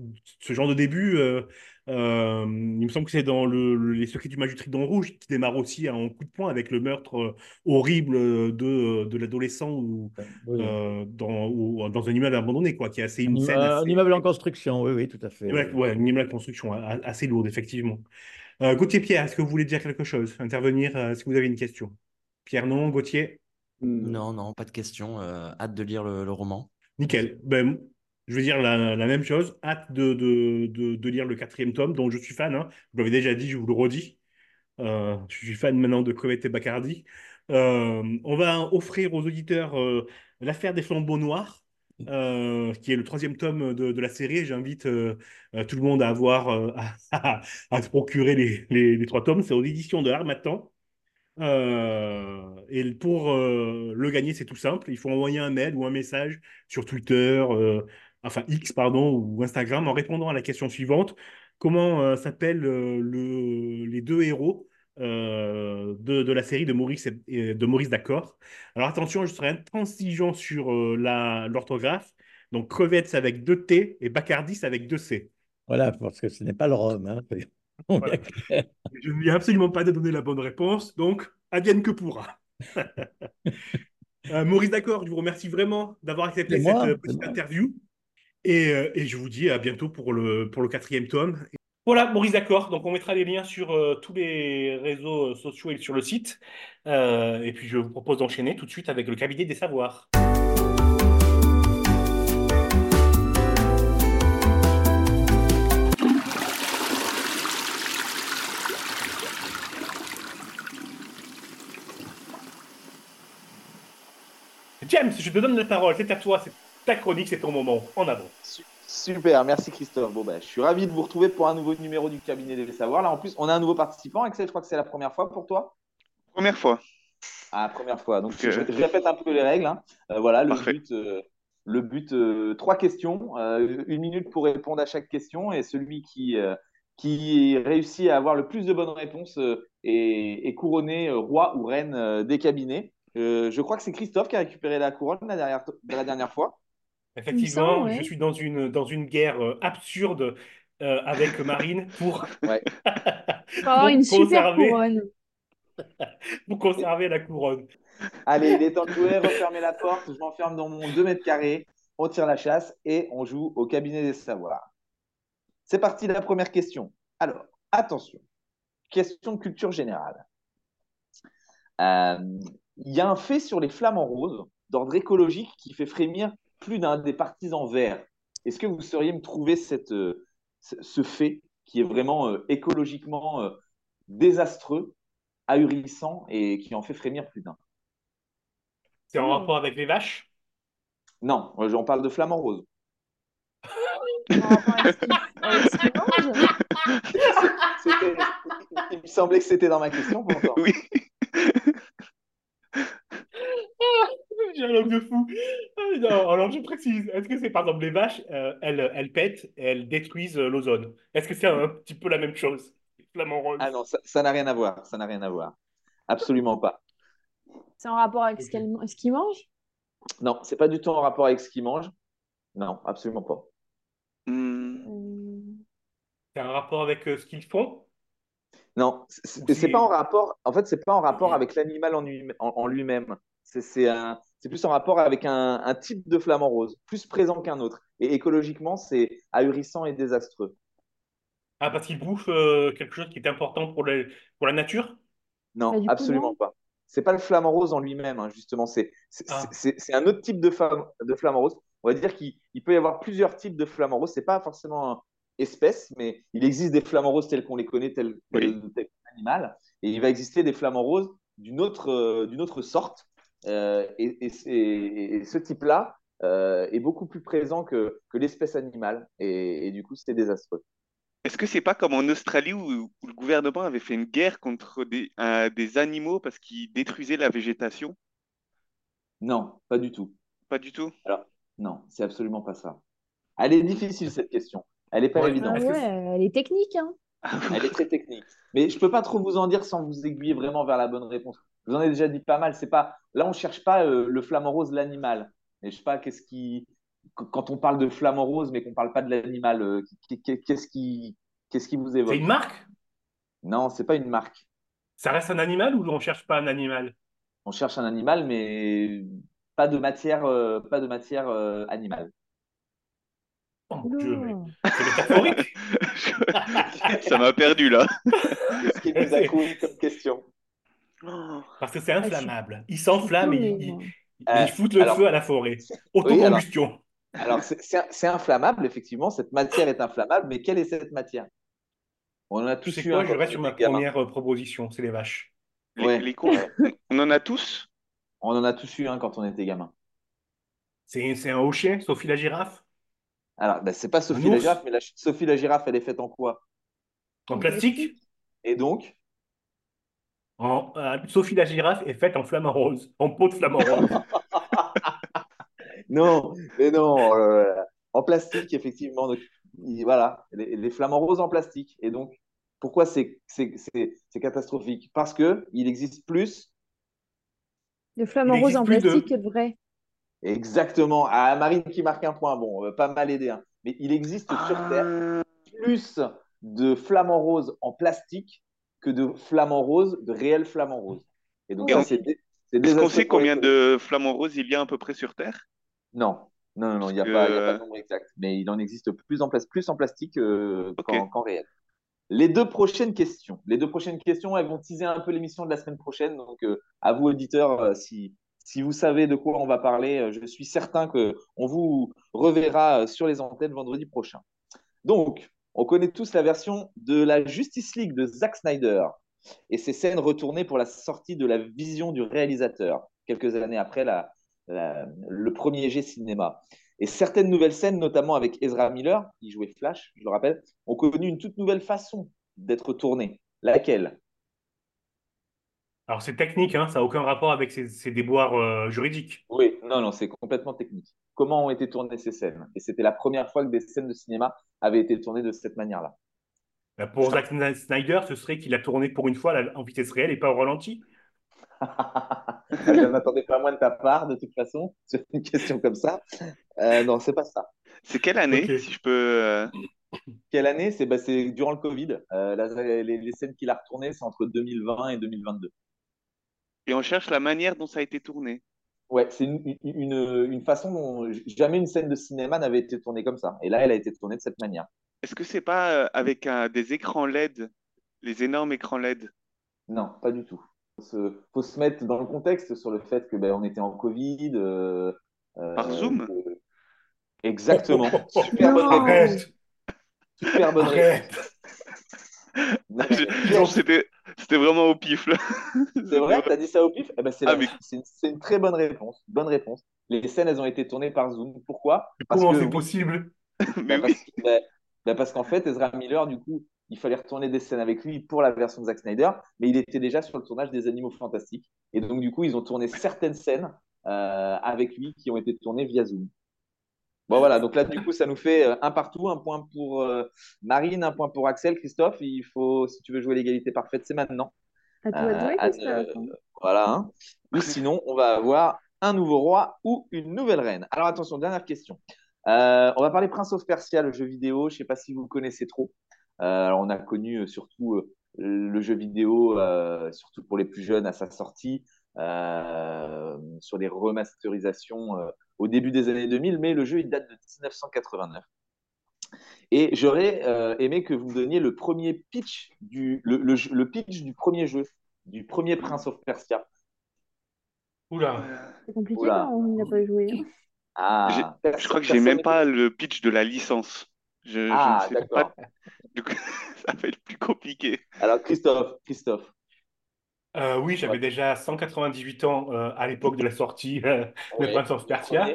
ce genre de début, euh, euh, il me semble que c'est dans le, le- Les Secrets du Mage du Trident Rouge qui démarre aussi en coup de poing avec le meurtre euh, horrible de, de l'adolescent ou, Oui. euh, dans, ou dans un immeuble abandonné, quoi, qui est assez Un, une scène un assez, immeuble en construction, oui, oui, tout à fait. ouais, un immeuble à construction assez lourde, effectivement. Euh, Gauthier Pierre, est-ce que vous voulez dire quelque chose? Intervenir? euh, Est-ce que vous avez une question? Pierre, non, Gauthier? Hmm. Non, non, pas de question. euh, hâte de lire le, le roman. Nickel. Ben, je veux dire la, même chose. Hâte de, de, de, lire le quatrième tome, dont je suis fan. Hein. Vous l'avez déjà dit, je vous le redis. Euh, je suis fan maintenant de Crevette et Bacardi. Euh, on va offrir aux auditeurs euh, L'affaire des flambeaux noirs, qui est le troisième tome de, la série. J'invite tout le monde à à, se procurer les, les, trois tomes. C'est aux éditions de l'Armatan. Euh, et pour le gagner, c'est tout simple. Il faut envoyer un mail ou un message sur Twitter, enfin X, pardon, ou Instagram en répondant à la question suivante. Comment euh, s'appellent euh, le- les deux héros euh, de, de la série de Maurice, et- de Maurice D'accord? Alors attention, je serai intransigeant sur euh, la, l'orthographe. Donc Crevettes avec deux T et Bacardis avec deux C. Voilà, parce que ce n'est pas le rhum. Hein. Voilà. Je ne viens absolument pas de donner la bonne réponse, donc advienne que pourra. Euh, Maurice D'accord, je vous remercie vraiment d'avoir accepté cette petite moi. interview. Et, euh, et je vous dis à bientôt pour le, pour le quatrième tome. Voilà, Maurice D'accord. Donc, on mettra les liens sur euh, tous les réseaux euh, sociaux et sur le site. Et puis, je vous propose d'enchaîner tout de suite avec le cabinet des savoirs. James, je te donne la parole. C'est à toi. C'est ta chronique, c'est ton moment. En avant. Su- Super, merci Christophe. Bon, ben, je suis ravi de vous retrouver pour un nouveau numéro du cabinet des savoirs. Là, en plus, on a un nouveau participant. Axel, je crois que c'est la première fois pour toi. Première fois. Ah, première fois. Donc, je, je répète un peu les règles. hein. Euh, voilà, le Parfait. but, euh, le but euh, trois questions, euh, une minute pour répondre à chaque question, et celui qui, euh, qui réussit à avoir le plus de bonnes réponses euh, est, est couronné euh, roi ou reine euh, des cabinets. Euh, je crois que c'est Christophe qui a récupéré la couronne la dernière, la dernière fois. Effectivement, semble, ouais. je suis dans une, dans une guerre euh, absurde euh, avec Marine pour, Ouais. Une super conserver, couronne. pour conserver la couronne. Allez, il est temps de jouer, refermez la porte, je m'enferme dans mon 2 mètres carrés, on tire la chasse et on joue au cabinet des savoirs. C'est parti, la première question. Alors, attention, question de culture générale. Euh, Il y a un fait sur les flamants roses d'ordre écologique qui fait frémir plus d'un des partisans verts. Est-ce que vous sauriez me trouver cette, euh, ce fait qui est vraiment euh, écologiquement euh, désastreux, ahurissant et qui en fait frémir plus d'un? C'est en Oh. rapport avec les vaches? Non, j'en parle de flamant rose. Il me semblait que c'était dans ma question pourtant. Oui. J'ai un langue de fou. Ah, non, alors je précise, est-ce que c'est par exemple les vaches, euh, elles, elles pètent et elles détruisent euh, l'ozone? Est-ce que c'est un petit peu la même chose? Flamand rose. Ah non, ça n'a rien à voir. Ça n'a rien à voir. Absolument pas. C'est en rapport avec ce Ok. qu'elle ce qu'il mange. Non, c'est pas du tout en rapport avec ce qu'ils mangent. Non, absolument pas. Hmm, C'est un rapport avec euh, ce qu'ils font? Non, c'est pas en rapport. En fait, c'est pas en rapport avec l'animal en, lui- en- en lui-même. C'est c'est un- c'est plus en rapport avec un, un type de flamant rose, plus présent qu'un autre. Et écologiquement, c'est ahurissant et désastreux. Ah, parce qu'ils bouffent euh, quelque chose qui est important pour, le- pour la nature? Non, bah, du coup, absolument non. pas. C'est pas le flamant rose en lui-même, hein, justement. C'est c'est- Ah, c'est- c'est un autre type de, flam- de flamant rose. On va dire qu'il il peut y avoir plusieurs types de flamants roses. C'est pas forcément un espèce, mais il existe des flamants roses tels qu'on les connaît, tels oui. tel, tel animal. Et il va exister des flamants roses d'une autre, euh, d'une autre sorte. Euh, et, et c'est- et ce type-là euh, est beaucoup plus présent que, que l'espèce animale. Et, et du coup, c'est désastreux. Est-ce que c'est pas comme en Australie où, où le gouvernement avait fait une guerre contre des, euh, des animaux parce qu'ils détruisaient la végétation? Non, pas du tout. Pas du tout? Alors, non, c'est absolument pas ça. Elle est difficile, cette question. Elle n'est pas ouais. évidente. Ah ouais, elle est technique, hein. Elle est très technique. Mais je peux pas trop vous en dire sans vous aiguiller vraiment vers la bonne réponse. Vous en ai déjà dit pas mal. C'est pas là on cherche pas euh, le flamant rose l'animal. Mais je sais pas qu'est-ce qui quand on parle de flamant rose mais qu'on parle pas de l'animal, euh, qu'est-ce qui qu'est-ce qui vous évoque? C'est une marque? Non, c'est pas une marque. Ça reste un animal ou on cherche pas un animal? On cherche un animal mais pas de matière euh, pas de matière euh, animale. Oh mon Dieu, c'est métaphorique. Ça m'a perdu là. Qu'est-ce qui vous a couru comme question? Parce que c'est inflammable. Il s'enflamme et il, il, Euh, il fout le alors- feu à la forêt. Autocombustion. Alors, c'est- c'est c'est inflammable, effectivement. Cette matière est inflammable, mais quelle est cette matière? On en a tous eu quoi, un je reste on sur ma première euh, proposition, c'est les vaches. Les, Ouais. les cons, on en a tous? On en a tous eu un quand on était gamin. C'est c'est un hochet, Sophie la girafe, Alors, ben, c'est pas Sophie la girafe, mais la, Sophie la girafe, elle est faite en quoi? En plastique? Et donc? En, euh, Sophie la girafe est faite en flamant rose, en peau de flamant rose. Non, mais non, euh, en plastique, effectivement. Donc, voilà, les, les flamants roses en plastique. Et donc, pourquoi c'est c'est- c'est- c'est catastrophique? Parce que il existe plus, Le flamant rose en de- plastique que de vrai. exactement, à Marine qui marque un point, bon, pas mal aidé, hein. mais il existe sur Terre Ah, plus de flamants roses en plastique que de flamants roses, de réels flamants roses. Et donc, ça, c'est Est-ce qu'on sait combien de flamants roses il y a à peu près sur Terre? Non, non, non, il n'y a, pas- il y a pas que- de nombre exact. Mais il en existe plus en, plas- plus en plastique euh, qu'en réel. Les deux prochaines questions. Les deux prochaines questions, elles vont teaser un peu l'émission de la semaine prochaine. Donc, euh, à vous, auditeurs, euh, si, si vous savez de quoi on va parler, je suis certain qu'on vous reverra sur les antennes vendredi prochain. Donc, on connaît tous la version de la Justice League de Zack Snyder et ses scènes retournées pour la sortie de la vision du réalisateur, quelques années après la, la- le premier jet cinéma. Et certaines nouvelles scènes, notamment avec Ezra Miller, qui jouait Flash, je le rappelle, ont connu une toute nouvelle façon d'être tournées. Laquelle? Alors c'est technique, hein, ça n'a aucun rapport avec ces, ces déboires euh, juridiques. Oui, non, non, c'est complètement technique. Comment ont été tournées ces scènes? Et c'était la première fois que des scènes de cinéma avaient été tournées de cette manière-là. Bah, Pour Zack Snyder, ce serait qu'il a tourné pour une fois en vitesse réelle et pas au ralenti. je n'attendais pas moins de ta part, de toute façon, sur une question comme ça. Euh, non, c'est pas ça. C'est quelle année, si je peux. euh, Quelle année? C'est bah, c'est durant le Covid. Euh, la- les, les scènes qu'il a retournées, c'est entre 2020 et 2022. Et on cherche la manière dont ça a été tourné. Ouais, c'est une, une, une façon dont jamais une scène de cinéma n'avait été tournée comme ça. Et là, elle a été tournée de cette manière. Est-ce que c'est pas euh, avec un- des écrans LED, les énormes écrans LED? Non, pas du tout. Faut se, faut se mettre dans le contexte sur le fait que ben, on était en Covid. euh, euh, Par Zoom? Exactement. Super bonne réponse. Super bonne réponse. C'était c'était vraiment au pif, là. C'est vrai, t'as dit ça au pif? Eh ben, c'est Ah, mais- c'est une, très bonne réponse. Bonne réponse. Les scènes, elles ont été tournées par Zoom. Pourquoi? Parce Comment que- c'est possible? Mais Bah, oui. parce, que- bah, bah, parce qu'en fait, Ezra Miller, du coup, il fallait retourner des scènes avec lui pour la version de Zack Snyder, mais il était déjà sur le tournage des Animaux Fantastiques. Et donc, du coup, ils ont tourné certaines scènes euh, avec lui qui ont été tournées via Zoom. Bon, voilà, donc là, du coup, ça nous fait euh, un partout, un point pour euh, Marine, un point pour Axel. Christophe, il faut, si tu veux jouer l'égalité parfaite, c'est maintenant. À toi de jouer, Euh, Christophe. voilà. hein. Ou sinon, on va avoir un nouveau roi ou une nouvelle reine. Alors attention, dernière question. Euh, on va parler Prince of Persia, le jeu vidéo. Je ne sais pas si vous le connaissez trop. Euh, alors, on a connu surtout euh, le jeu vidéo, surtout pour les plus jeunes à sa sortie, sur des remasterisations au début des années 2000, mais le jeu il date de 1989. Et j'aurais euh, aimé que vous me donniez le premier pitch du le, le, le pitch du premier jeu, du premier Prince of Persia. Oula. C'est compliqué, Oula. non, on n'a pas joué. Ah, Je crois que j'ai même pas le pitch de la licence. Je, je Ah, ne sais d'accord. pas. Du coup, ça va être plus compliqué. Alors Christophe, Christophe. Euh, oui, j'avais déjà 198 ans euh, à l'époque de la sortie euh, de Prince of Persia.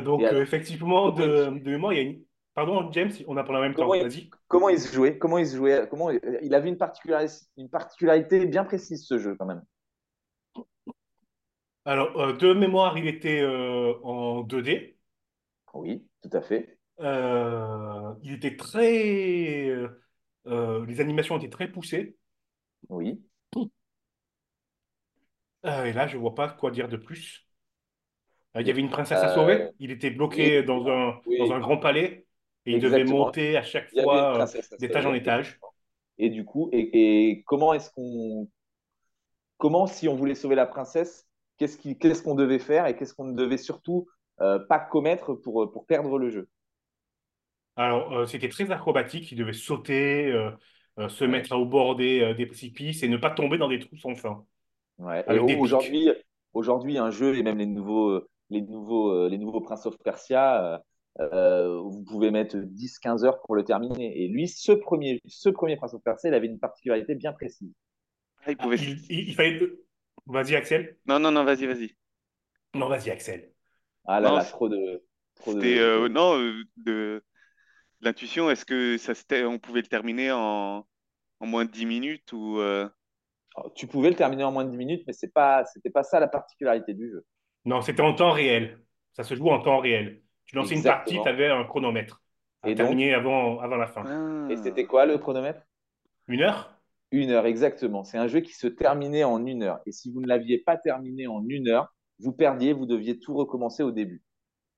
donc, effectivement, de, mémoire, il y a une... Pardon, James, on a parlé en même temps, Comment il- vas-y. Comment il se jouait Comment il se jouait Comment il avait une particularité, une particularité bien précise ce jeu quand même. Alors, de mémoire, il était en 2D. Oui, tout à fait. Il était très, les animations étaient très poussées. Oui. Euh, et là, je vois pas quoi dire de plus. Euh, Il y avait une princesse à Euh, sauver. Il était bloqué oui, dans un, oui. dans un grand palais et il devait Exactement. monter à chaque Il y avait une fois euh, princesse à d'étage en sauver, étage. Et du coup, et, et comment est-ce qu'on, comment si on voulait sauver la princesse, qu'est-ce qui, qu'est-ce qu'on devait faire et qu'est-ce qu'on ne devait surtout euh, pas commettre pour, pour perdre le jeu? Alors, euh, c'était très acrobatique. Il devait sauter, euh, euh, se Ouais. mettre au bord des, euh, des précipices et ne pas tomber dans des trous sans fin. Ouais. Aujourd'hui, aujourd'hui, un jeu et même les nouveaux, les nouveaux, euh, les nouveaux Prince of Persia, euh, euh, vous pouvez mettre 10-15 heures pour le terminer. Et lui, ce premier, ce premier Prince of Persia, il avait une particularité bien précise. Ah, il pouvait... Il, il- il fallait. Vas-y, Axel. Non, non, non, vas-y, vas-y. Non, vas-y, Axel. Ah là Non, là, c'est- trop de, trop de. C'était euh, non euh, de l'intuition. Est-ce que ça c'était, on pouvait le terminer en, en moins de 10 minutes ou euh, Tu pouvais le terminer en moins de 10 minutes, mais c'est pas, c'était pas ça la particularité du jeu. Non, c'était en temps réel. Ça se joue en temps réel. Tu lançais une partie, tu avais un chronomètre à Et donc, terminer avant, avant la fin. ah. et c'était quoi le chronomètre? Une heure? Une heure, exactement. C'est un jeu qui se terminait en une heure. Et si vous ne l'aviez pas terminé en une heure, vous perdiez, vous deviez tout recommencer au début.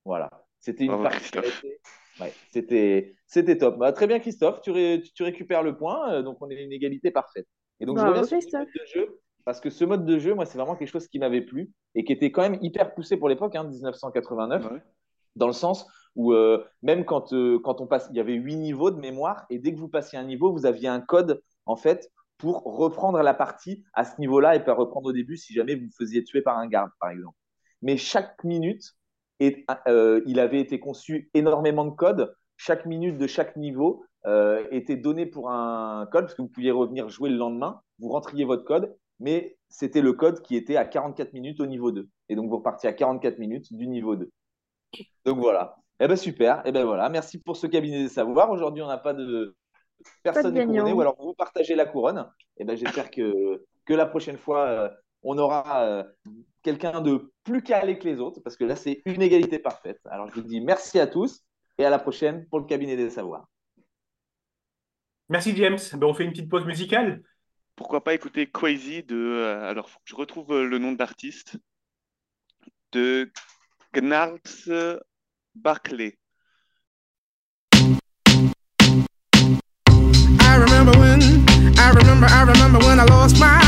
Voilà. C'était une Bravo, particularité. Ouais, c'était, c'était top. Bah, très bien, Christophe. Tu, ré- tu récupères le point. euh, donc, on est une égalité parfaite. Et donc, je Bravo, reviens sur ce mode de jeu. Parce que ce mode de jeu, moi, c'est vraiment quelque chose qui m'avait plu et qui était quand même hyper poussé pour l'époque, hein, 1989 Ouais. dans le sens où euh, même quand, euh, quand on passe, il y avait huit niveaux de mémoire, et dès que vous passiez un niveau, vous aviez un code, en fait, pour reprendre la partie à ce niveau-là et pas reprendre au début si jamais vous vous faisiez tuer par un garde, par exemple. Mais chaque minute, est, euh, il avait été conçu énormément de codes. Chaque minute de chaque niveau euh, était donnée pour un code, parce que vous pouviez revenir jouer le lendemain, vous rentriez votre code, mais c'était le code qui était à 44 minutes au niveau 2. Et donc vous repartiez à 44 minutes du niveau 2. Donc voilà. Eh ben super. Eh ben voilà. Merci pour ce cabinet des savoirs. Aujourd'hui, on n'a pas de personne n'est couronné, ou alors vous partagez la couronne. Eh ben j'espère que que la prochaine fois, euh, on aura euh, quelqu'un de plus calé que les autres, parce que là, c'est une égalité parfaite. Alors je vous dis merci à tous et à la prochaine pour le cabinet des savoirs. Merci, James. Ben, on fait une petite pause musicale. Pourquoi pas écouter Crazy de euh, alors faut que je retrouve euh, le nom de l'artiste de Gnarls Barclay. I remember when, I remember, I remember when I lost my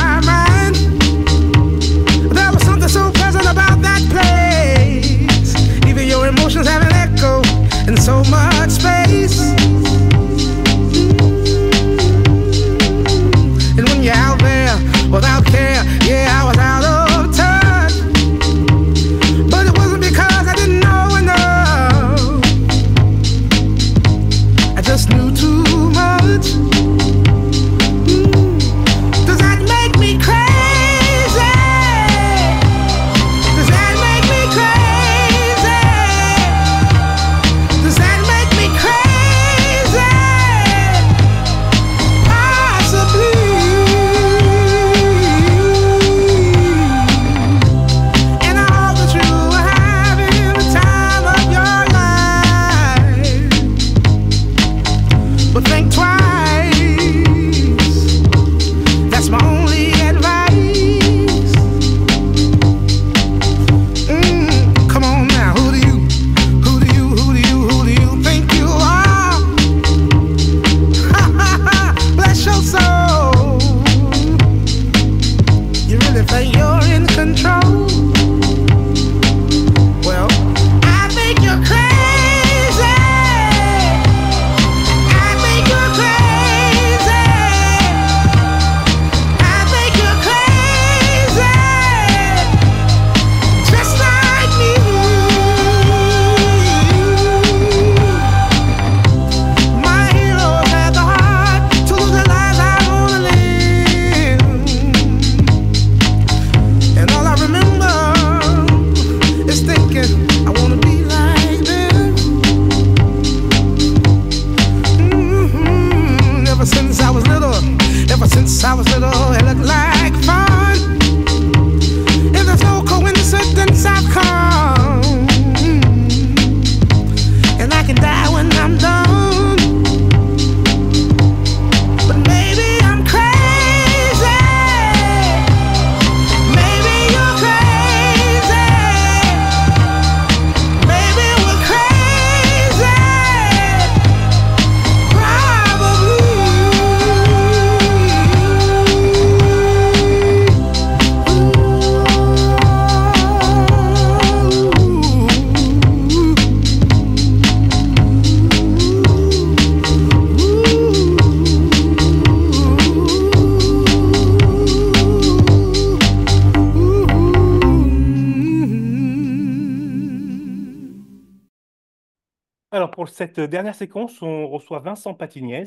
cette dernière séquence, on reçoit Vincent Patiniez,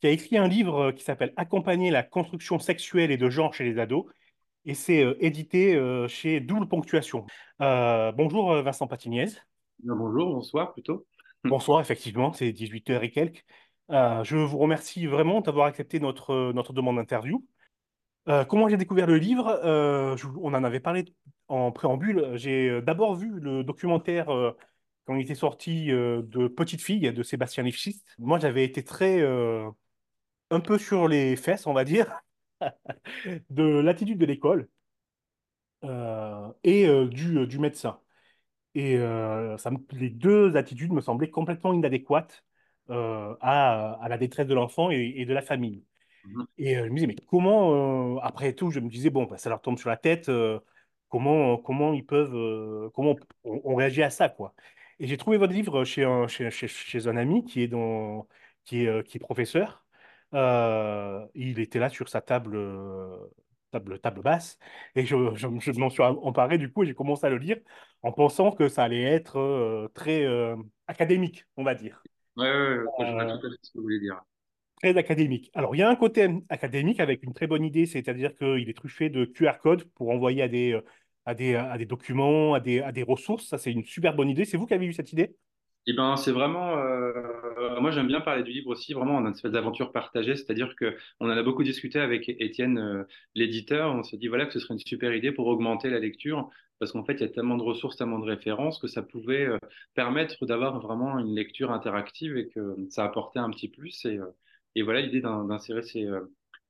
qui a écrit un livre qui s'appelle Accompagner la construction sexuelle et de genre chez les ados. Et c'est euh, édité euh, chez Double Ponctuation. Euh, bonjour euh, Vincent Patiniez. Bonjour, bonsoir plutôt. Bonsoir, effectivement, c'est 18h et quelques. Euh, je vous remercie vraiment d'avoir accepté notre, notre demande d'interview. Euh, comment j'ai découvert le livre? Euh, je- on en avait parlé en préambule. J'ai euh, d'abord vu le documentaire euh, quand il était sorti euh, de Petite fille de Sébastien Lifshitz. Moi, j'avais été très euh, un peu sur les fesses, on va dire, de l'attitude de l'école euh, et du, du médecin. Et ça me- les deux attitudes me semblaient complètement inadéquates à, à la détresse de l'enfant et, et de la famille. Mhm. Et je me disais, mais comment, après tout, je me disais, bon, bah, ça leur tombe sur la tête, comment, comment ils peuvent, euh, comment on, on réagit à ça, quoi. Et j'ai trouvé votre livre chez un, chez, chez, chez un ami qui est, dans, qui est, euh, qui est professeur. Euh, il était là sur sa table, euh, table, table basse, et je, je, je m'en suis emparé du coup, et j'ai commencé à le lire en pensant que ça allait être très académique, on va dire. Ouais, ouais, ouais, je vois tout à fait ce que vous voulez dire. Très académique. Alors, il y a un côté académique avec une très bonne idée, c'est-à-dire qu'il est truffé de QR codes pour envoyer à des, à des, à des documents, à des, à des ressources. Ça, c'est une super bonne idée. C'est vous qui avez eu cette idée? Eh ben, c'est vraiment. euh, moi, j'aime bien parler du livre aussi, vraiment en une espèce d'aventure partagée. C'est-à-dire que on en a beaucoup discuté avec Étienne, euh, l'éditeur. On s'est dit voilà que ce serait une super idée pour augmenter la lecture, parce qu'en fait, il y a tellement de ressources, tellement de références que ça pouvait euh, permettre d'avoir vraiment une lecture interactive et que ça apportait un petit plus. Et, et voilà l'idée d'in- d'insérer ces,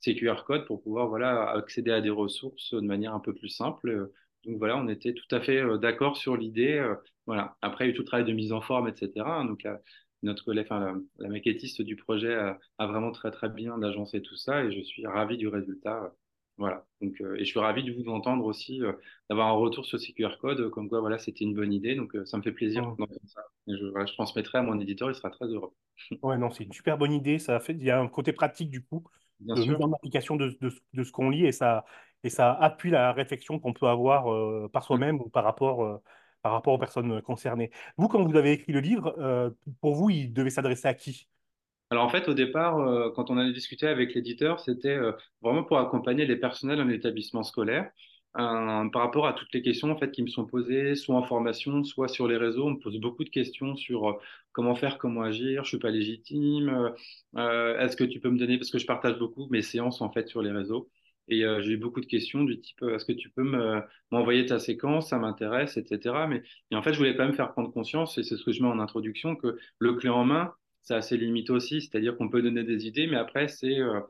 ces QR codes pour pouvoir voilà accéder à des ressources de manière un peu plus simple. Euh, Donc voilà, on était tout à fait euh, d'accord sur l'idée. euh, voilà. Après, il y a eu tout le travail de mise en forme, etc. Donc, la- notre collègue, enfin, la, la maquettiste du projet a, a vraiment très, très bien agencé tout ça et je suis ravi du résultat. euh, Voilà. Donc, euh, et je suis ravi de vous entendre aussi, euh, d'avoir un retour sur ces QR codes, euh, comme quoi, voilà, c'était une bonne idée. Donc, euh, ça me fait plaisir d'entendre ça. Et je, voilà, je transmettrai à mon éditeur, il sera très heureux. Ouais, non, c'est une super bonne idée. Ça fait, il y a un côté pratique du coup Bien de mise sûr. en application de, de, de ce qu'on lit et ça, et ça appuie la réflexion qu'on peut avoir euh, par Mm. soi-même ou par rapport, euh, par rapport aux personnes concernées. Vous, quand vous avez écrit le livre, euh, pour vous, il devait s'adresser à qui? Alors en fait, au départ, euh, quand on allait discuter avec l'éditeur, c'était euh, vraiment pour accompagner les personnels en établissement scolaire euh, par rapport à toutes les questions en fait qui me sont posées, soit en formation, soit sur les réseaux. On me pose beaucoup de questions sur euh, comment faire, comment agir. Je suis pas légitime. euh, euh, est-ce que tu peux me donner parce que je partage beaucoup mes séances en fait sur les réseaux. Et euh, j'ai eu beaucoup de questions du type euh, est-ce que tu peux me m'envoyer ta séquence, ça m'intéresse, etc. Mais et en fait, je voulais quand même faire prendre conscience, et c'est ce que je mets en introduction, que le clé en main, c'est assez limité aussi, c'est-à-dire qu'on peut donner des idées, mais après, c'est euh,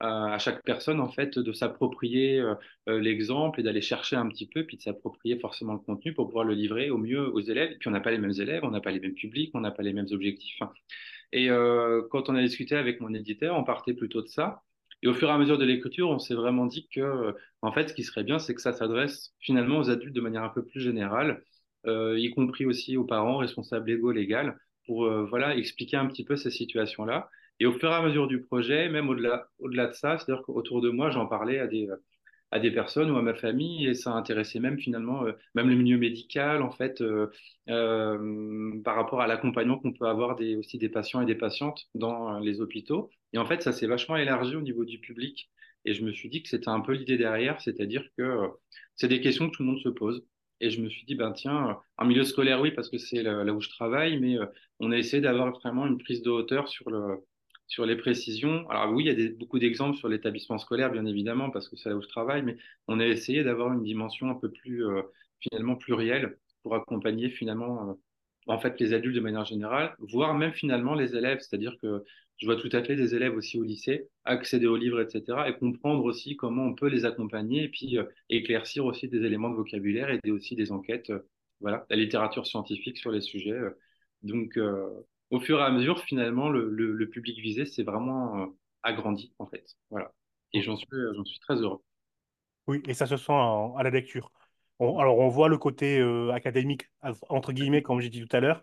à chaque personne, en fait, de s'approprier l'exemple et d'aller chercher un petit peu, puis de s'approprier forcément le contenu pour pouvoir le livrer au mieux aux élèves. Et puis, on n'a pas les mêmes élèves, on n'a pas les mêmes publics, on n'a pas les mêmes objectifs. Et euh, quand on a discuté avec mon éditeur, on partait plutôt de ça. Et au fur et à mesure de l'écriture, on s'est vraiment dit que, en fait, ce qui serait bien, c'est que ça s'adresse finalement aux adultes de manière un peu plus générale, euh, y compris aussi aux parents, responsables légaux, légales, pour euh, voilà expliquer un petit peu ces situations-là. Et au fur et à mesure du projet, même au-delà au-delà de ça, c'est-à-dire qu'autour de moi, j'en parlais à des à des personnes ou à ma famille et ça intéressait même finalement euh, même le milieu médical en fait euh, euh, par rapport à l'accompagnement qu'on peut avoir des, aussi des patients et des patientes dans les hôpitaux. Et en fait, ça s'est vachement élargi au niveau du public. Et je me suis dit que c'était un peu l'idée derrière, c'est-à-dire que c'est des questions que tout le monde se pose. Et je me suis dit, ben tiens, en milieu scolaire, oui, parce que c'est là, où je travaille, mais on a essayé d'avoir vraiment une prise de hauteur sur le, sur les précisions. Alors oui, il y a beaucoup d'exemples sur l'établissement scolaire, bien évidemment, parce que c'est là où je travaille, mais on a essayé d'avoir une dimension un peu plus, euh, finalement, plurielle pour accompagner finalement, euh, en fait, les adultes de manière générale, voire même finalement les élèves. C'est-à-dire que je vois tout à fait des élèves aussi au lycée accéder aux livres, etc., et comprendre aussi comment on peut les accompagner et puis euh, éclaircir aussi des éléments de vocabulaire et aussi des enquêtes, voilà, la littérature scientifique sur les sujets. Donc, au fur et à mesure, finalement, le, le, le public visé s'est vraiment euh, agrandi, en fait. Voilà. Et j'en suis, j'en suis très heureux. Oui, et ça se sent en- à la lecture. On- alors, on voit le côté euh, académique, entre guillemets, comme j'ai dit tout à l'heure,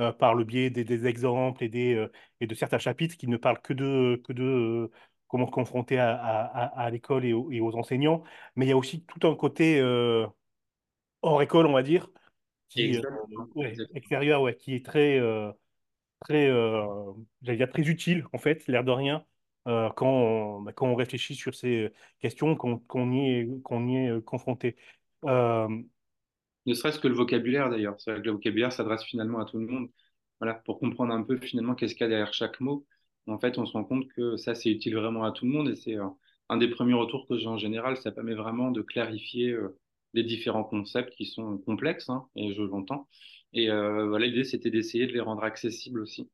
euh, par le biais des, des exemples et, des, euh, et de certains chapitres qui ne parlent que de, que de euh, comment se confronter à, à, à- à l'école et, aux et aux enseignants. Mais il y a aussi tout un côté euh, hors école, on va dire, qui, euh, ouais, extérieur, ouais, qui est très, euh, très, euh, dire très utile, en fait, l'air de rien, euh, quand on, bah, quand on réfléchit sur ces questions, qu'on qu'on y est, est euh, confronté. Euh, Ne serait-ce que le vocabulaire d'ailleurs. C'est vrai que le vocabulaire s'adresse finalement à tout le monde. Voilà, pour comprendre un peu finalement qu'est-ce qu'il y a derrière chaque mot. En fait, on se rend compte que ça, c'est utile vraiment à tout le monde et c'est un des premiers retours que j'ai en général. Ça permet vraiment de clarifier les différents concepts qui sont complexes, hein, et je l'entends. Et euh, voilà, l'idée, c'était d'essayer de les rendre accessibles aussi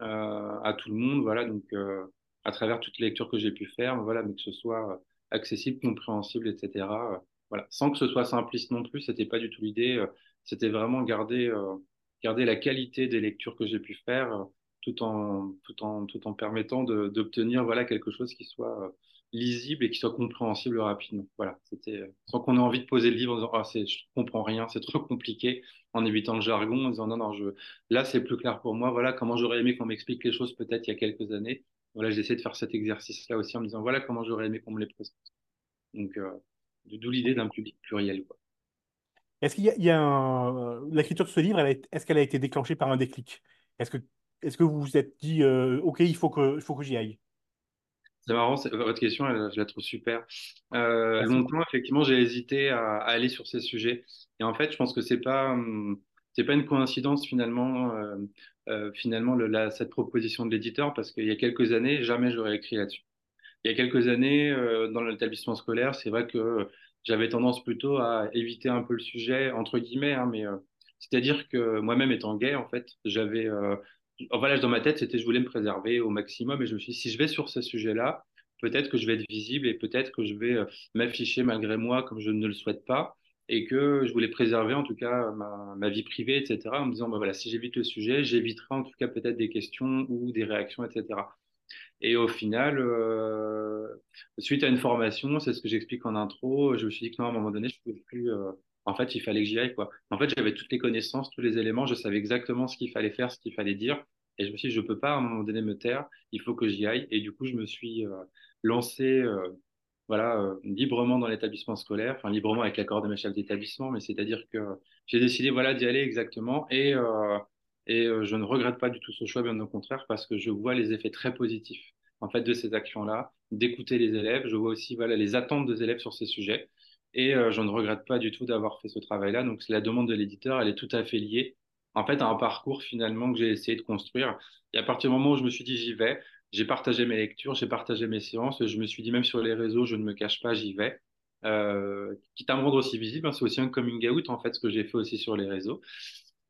euh, à tout le monde. Voilà, donc euh, à travers toutes les lectures que j'ai pu faire, voilà, mais que ce soit euh, accessible, compréhensible, etc. euh, voilà, sans que ce soit simpliste non plus, c'était pas du tout l'idée. euh, c'était vraiment garder, garder la qualité des lectures que j'ai pu faire, tout en, tout en, tout en permettant d'obtenir voilà quelque chose qui soit lisible et qui soit compréhensible rapidement. Voilà, c'était euh, sans qu'on ait envie de poser le livre en disant ah c'est, je comprends rien, c'est trop compliqué, en évitant le jargon, en disant non je, là c'est plus clair pour moi. Voilà comment j'aurais aimé qu'on m'explique les choses peut-être il y a quelques années. Voilà, j'essaie de faire cet exercice-là aussi en me disant voilà comment j'aurais aimé qu'on me les présente. Donc, euh, d'où l'idée d'un public pluriel, quoi. est-ce qu'il y a, il y a un- l'écriture de ce livre, est-ce qu'elle a été déclenchée par un déclic? Est-ce que, est-ce que vous vous êtes dit, euh, OK, il faut que, il faut que j'y aille? C'est marrant, votre question, elle, je la trouve super. Euh, longtemps, effectivement, j'ai hésité à, à aller sur ces sujets. Et en fait, je pense que c'est pas, hum, c'est pas une coïncidence finalement, euh, euh, finalement, le, la, cette proposition de l'éditeur, parce qu'il y a quelques années, jamais j'aurais écrit là-dessus. Il y a quelques années, euh, dans l'établissement scolaire, c'est vrai que j'avais tendance plutôt à éviter un peu le sujet, entre guillemets, hein, mais c'est-à-dire que moi-même étant gay, en fait, j'avais, euh, voilà, dans ma tête, c'était je voulais me préserver au maximum, et je me suis dit, si je vais sur ce sujet-là, peut-être que je vais être visible et peut-être que je vais euh, m'afficher malgré moi comme je ne le souhaite pas, et que je voulais préserver en tout cas ma, ma vie privée, etc., en me disant, bah, voilà, si j'évite le sujet, j'éviterai en tout cas peut-être des questions ou des réactions, etc. Et au final, euh, suite à une formation, c'est ce que j'explique en intro, je me suis dit que non, à un moment donné, je pouvais plus. euh, en fait, il fallait que j'y aille, quoi. En fait, j'avais toutes les connaissances, tous les éléments, je savais exactement ce qu'il fallait faire, ce qu'il fallait dire. Et je me suis dit, je peux pas à un moment donné me taire, il faut que j'y aille. Et du coup, je me suis euh, lancé, euh, voilà, euh, librement dans l'établissement scolaire, enfin librement avec l'accord de mes chefs d'établissement, mais c'est-à-dire que j'ai décidé, voilà, d'y aller exactement. Et et je ne regrette pas du tout ce choix, bien au contraire, parce que je vois les effets très positifs en fait de ces actions-là, d'écouter les élèves. Je vois aussi voilà les attentes des élèves sur ces sujets, et euh, je ne regrette pas du tout d'avoir fait ce travail-là. Donc la demande de l'éditeur, elle est tout à fait liée en fait à un parcours finalement que j'ai essayé de construire. Et à partir du moment où je me suis dit j'y vais, j'ai partagé mes lectures, j'ai partagé mes séances, je me suis dit même sur les réseaux, je ne me cache pas, j'y vais. Euh, quitte à me rendre aussi visible, hein, c'est aussi un coming out en fait ce que j'ai fait aussi sur les réseaux.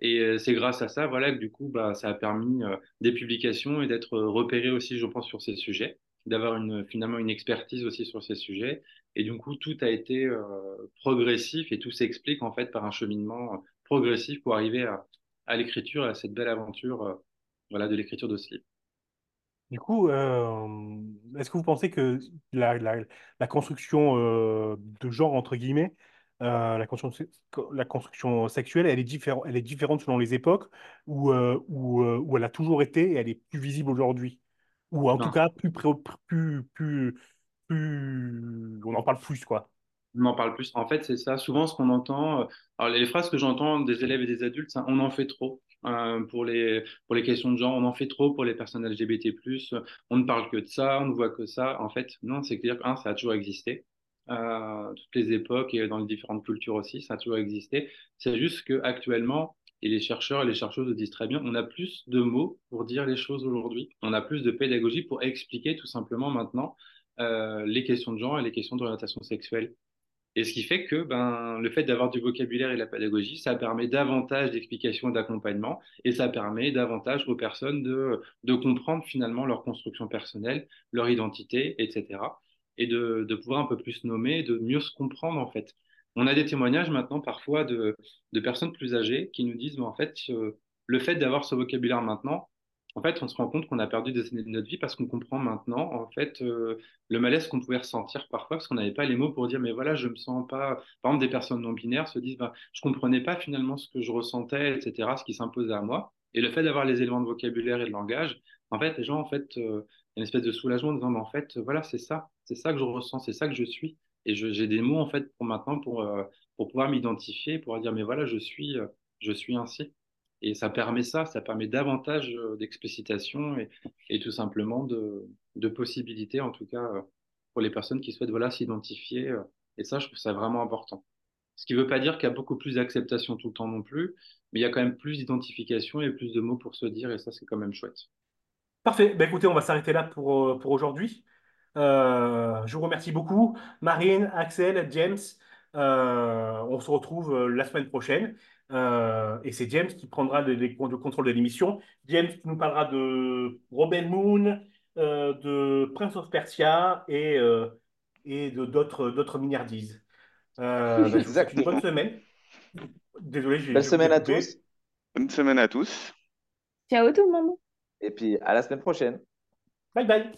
Et euh, c'est grâce à ça, voilà, que du coup, bah, ça a permis des publications et d'être repéré aussi, je pense, sur ces sujets, d'avoir finalement une expertise aussi sur ces sujets. Et du coup, tout a été euh, progressif et tout s'explique en fait par un cheminement euh, progressif pour arriver à, à l'écriture, à cette belle aventure, euh, voilà, de l'écriture de ce livre. Du coup, est-ce que vous pensez que la, construction de genre, entre guillemets, la construction, la construction sexuelle, elle est différente, elle est différente selon les époques, euh, ou elle a toujours été et elle est plus visible aujourd'hui? Ou en tout cas, plus, plus, plus, plus, on en parle plus, quoi. On en parle plus. En fait, c'est ça. Souvent, ce qu'on entend, euh, alors les phrases que j'entends des élèves et des adultes, on en fait trop. Euh, pour les, pour les questions de genre, on en fait trop pour les personnes LGBT+, on ne parle que de ça, on ne voit que ça. En fait, non, c'est clair que, un, ça a toujours existé. Euh, toutes les époques et dans les différentes cultures aussi, ça a toujours existé. C'est juste que actuellement, et les chercheurs et les chercheuses le disent très bien, on a plus de mots pour dire les choses aujourd'hui. On a plus de pédagogie pour expliquer tout simplement maintenant euh, les questions de genre et les questions d'orientation sexuelle. Et ce qui fait que ben, le fait d'avoir du vocabulaire et de la pédagogie, ça permet davantage d'explications et d'accompagnement, et ça permet davantage aux personnes de, de comprendre finalement leur construction personnelle, leur identité, etc. Et de, de pouvoir un peu plus nommer, de mieux se comprendre en fait. On a des témoignages maintenant parfois de, personnes plus âgées qui nous disent, en fait, euh, le fait d'avoir ce vocabulaire maintenant, en fait, on se rend compte qu'on a perdu des années de notre vie parce qu'on comprend maintenant, en fait, euh, le malaise qu'on pouvait ressentir parfois parce qu'on n'avait pas les mots pour dire mais voilà je me sens pas par exemple des personnes non binaires se disent bah, je comprenais pas finalement ce que je ressentais etc ce qui s'imposait à moi. Et le fait d'avoir les éléments de vocabulaire et de langage en fait les gens en fait euh, une espèce de soulagement en disant mais en fait voilà c'est ça c'est ça que je ressens c'est ça que je suis et j'ai des mots en fait pour maintenant pour euh, pour pouvoir m'identifier pour dire mais voilà je suis euh, je suis ainsi Et ça permet ça, ça permet davantage euh, d'explicitation et, et tout simplement de, de possibilités, en tout cas pour les personnes qui souhaitent voilà, s'identifier. Et ça, je trouve ça vraiment important. Ce qui ne veut pas dire qu'il y a beaucoup plus d'acceptation tout le temps non plus, mais il y a quand même plus d'identification et plus de mots pour se dire, et ça, c'est quand même chouette. Parfait. Ben, écoutez, on va s'arrêter là pour, pour aujourd'hui. Euh, je vous remercie beaucoup. Marine, Axel, James. Euh, on se retrouve euh, la semaine prochaine. Euh, et c'est James qui prendra le, contrôle de l'émission. James qui nous parlera de Rebel Moon, euh, de Prince of Persia et, euh, et de d'autres d'autres milliardises. Souhaite une bonne semaine. Désolé, j'ai ai semaine à tous. Bonne semaine à tous. Ciao tout le monde. Et puis à la semaine prochaine. Bye bye.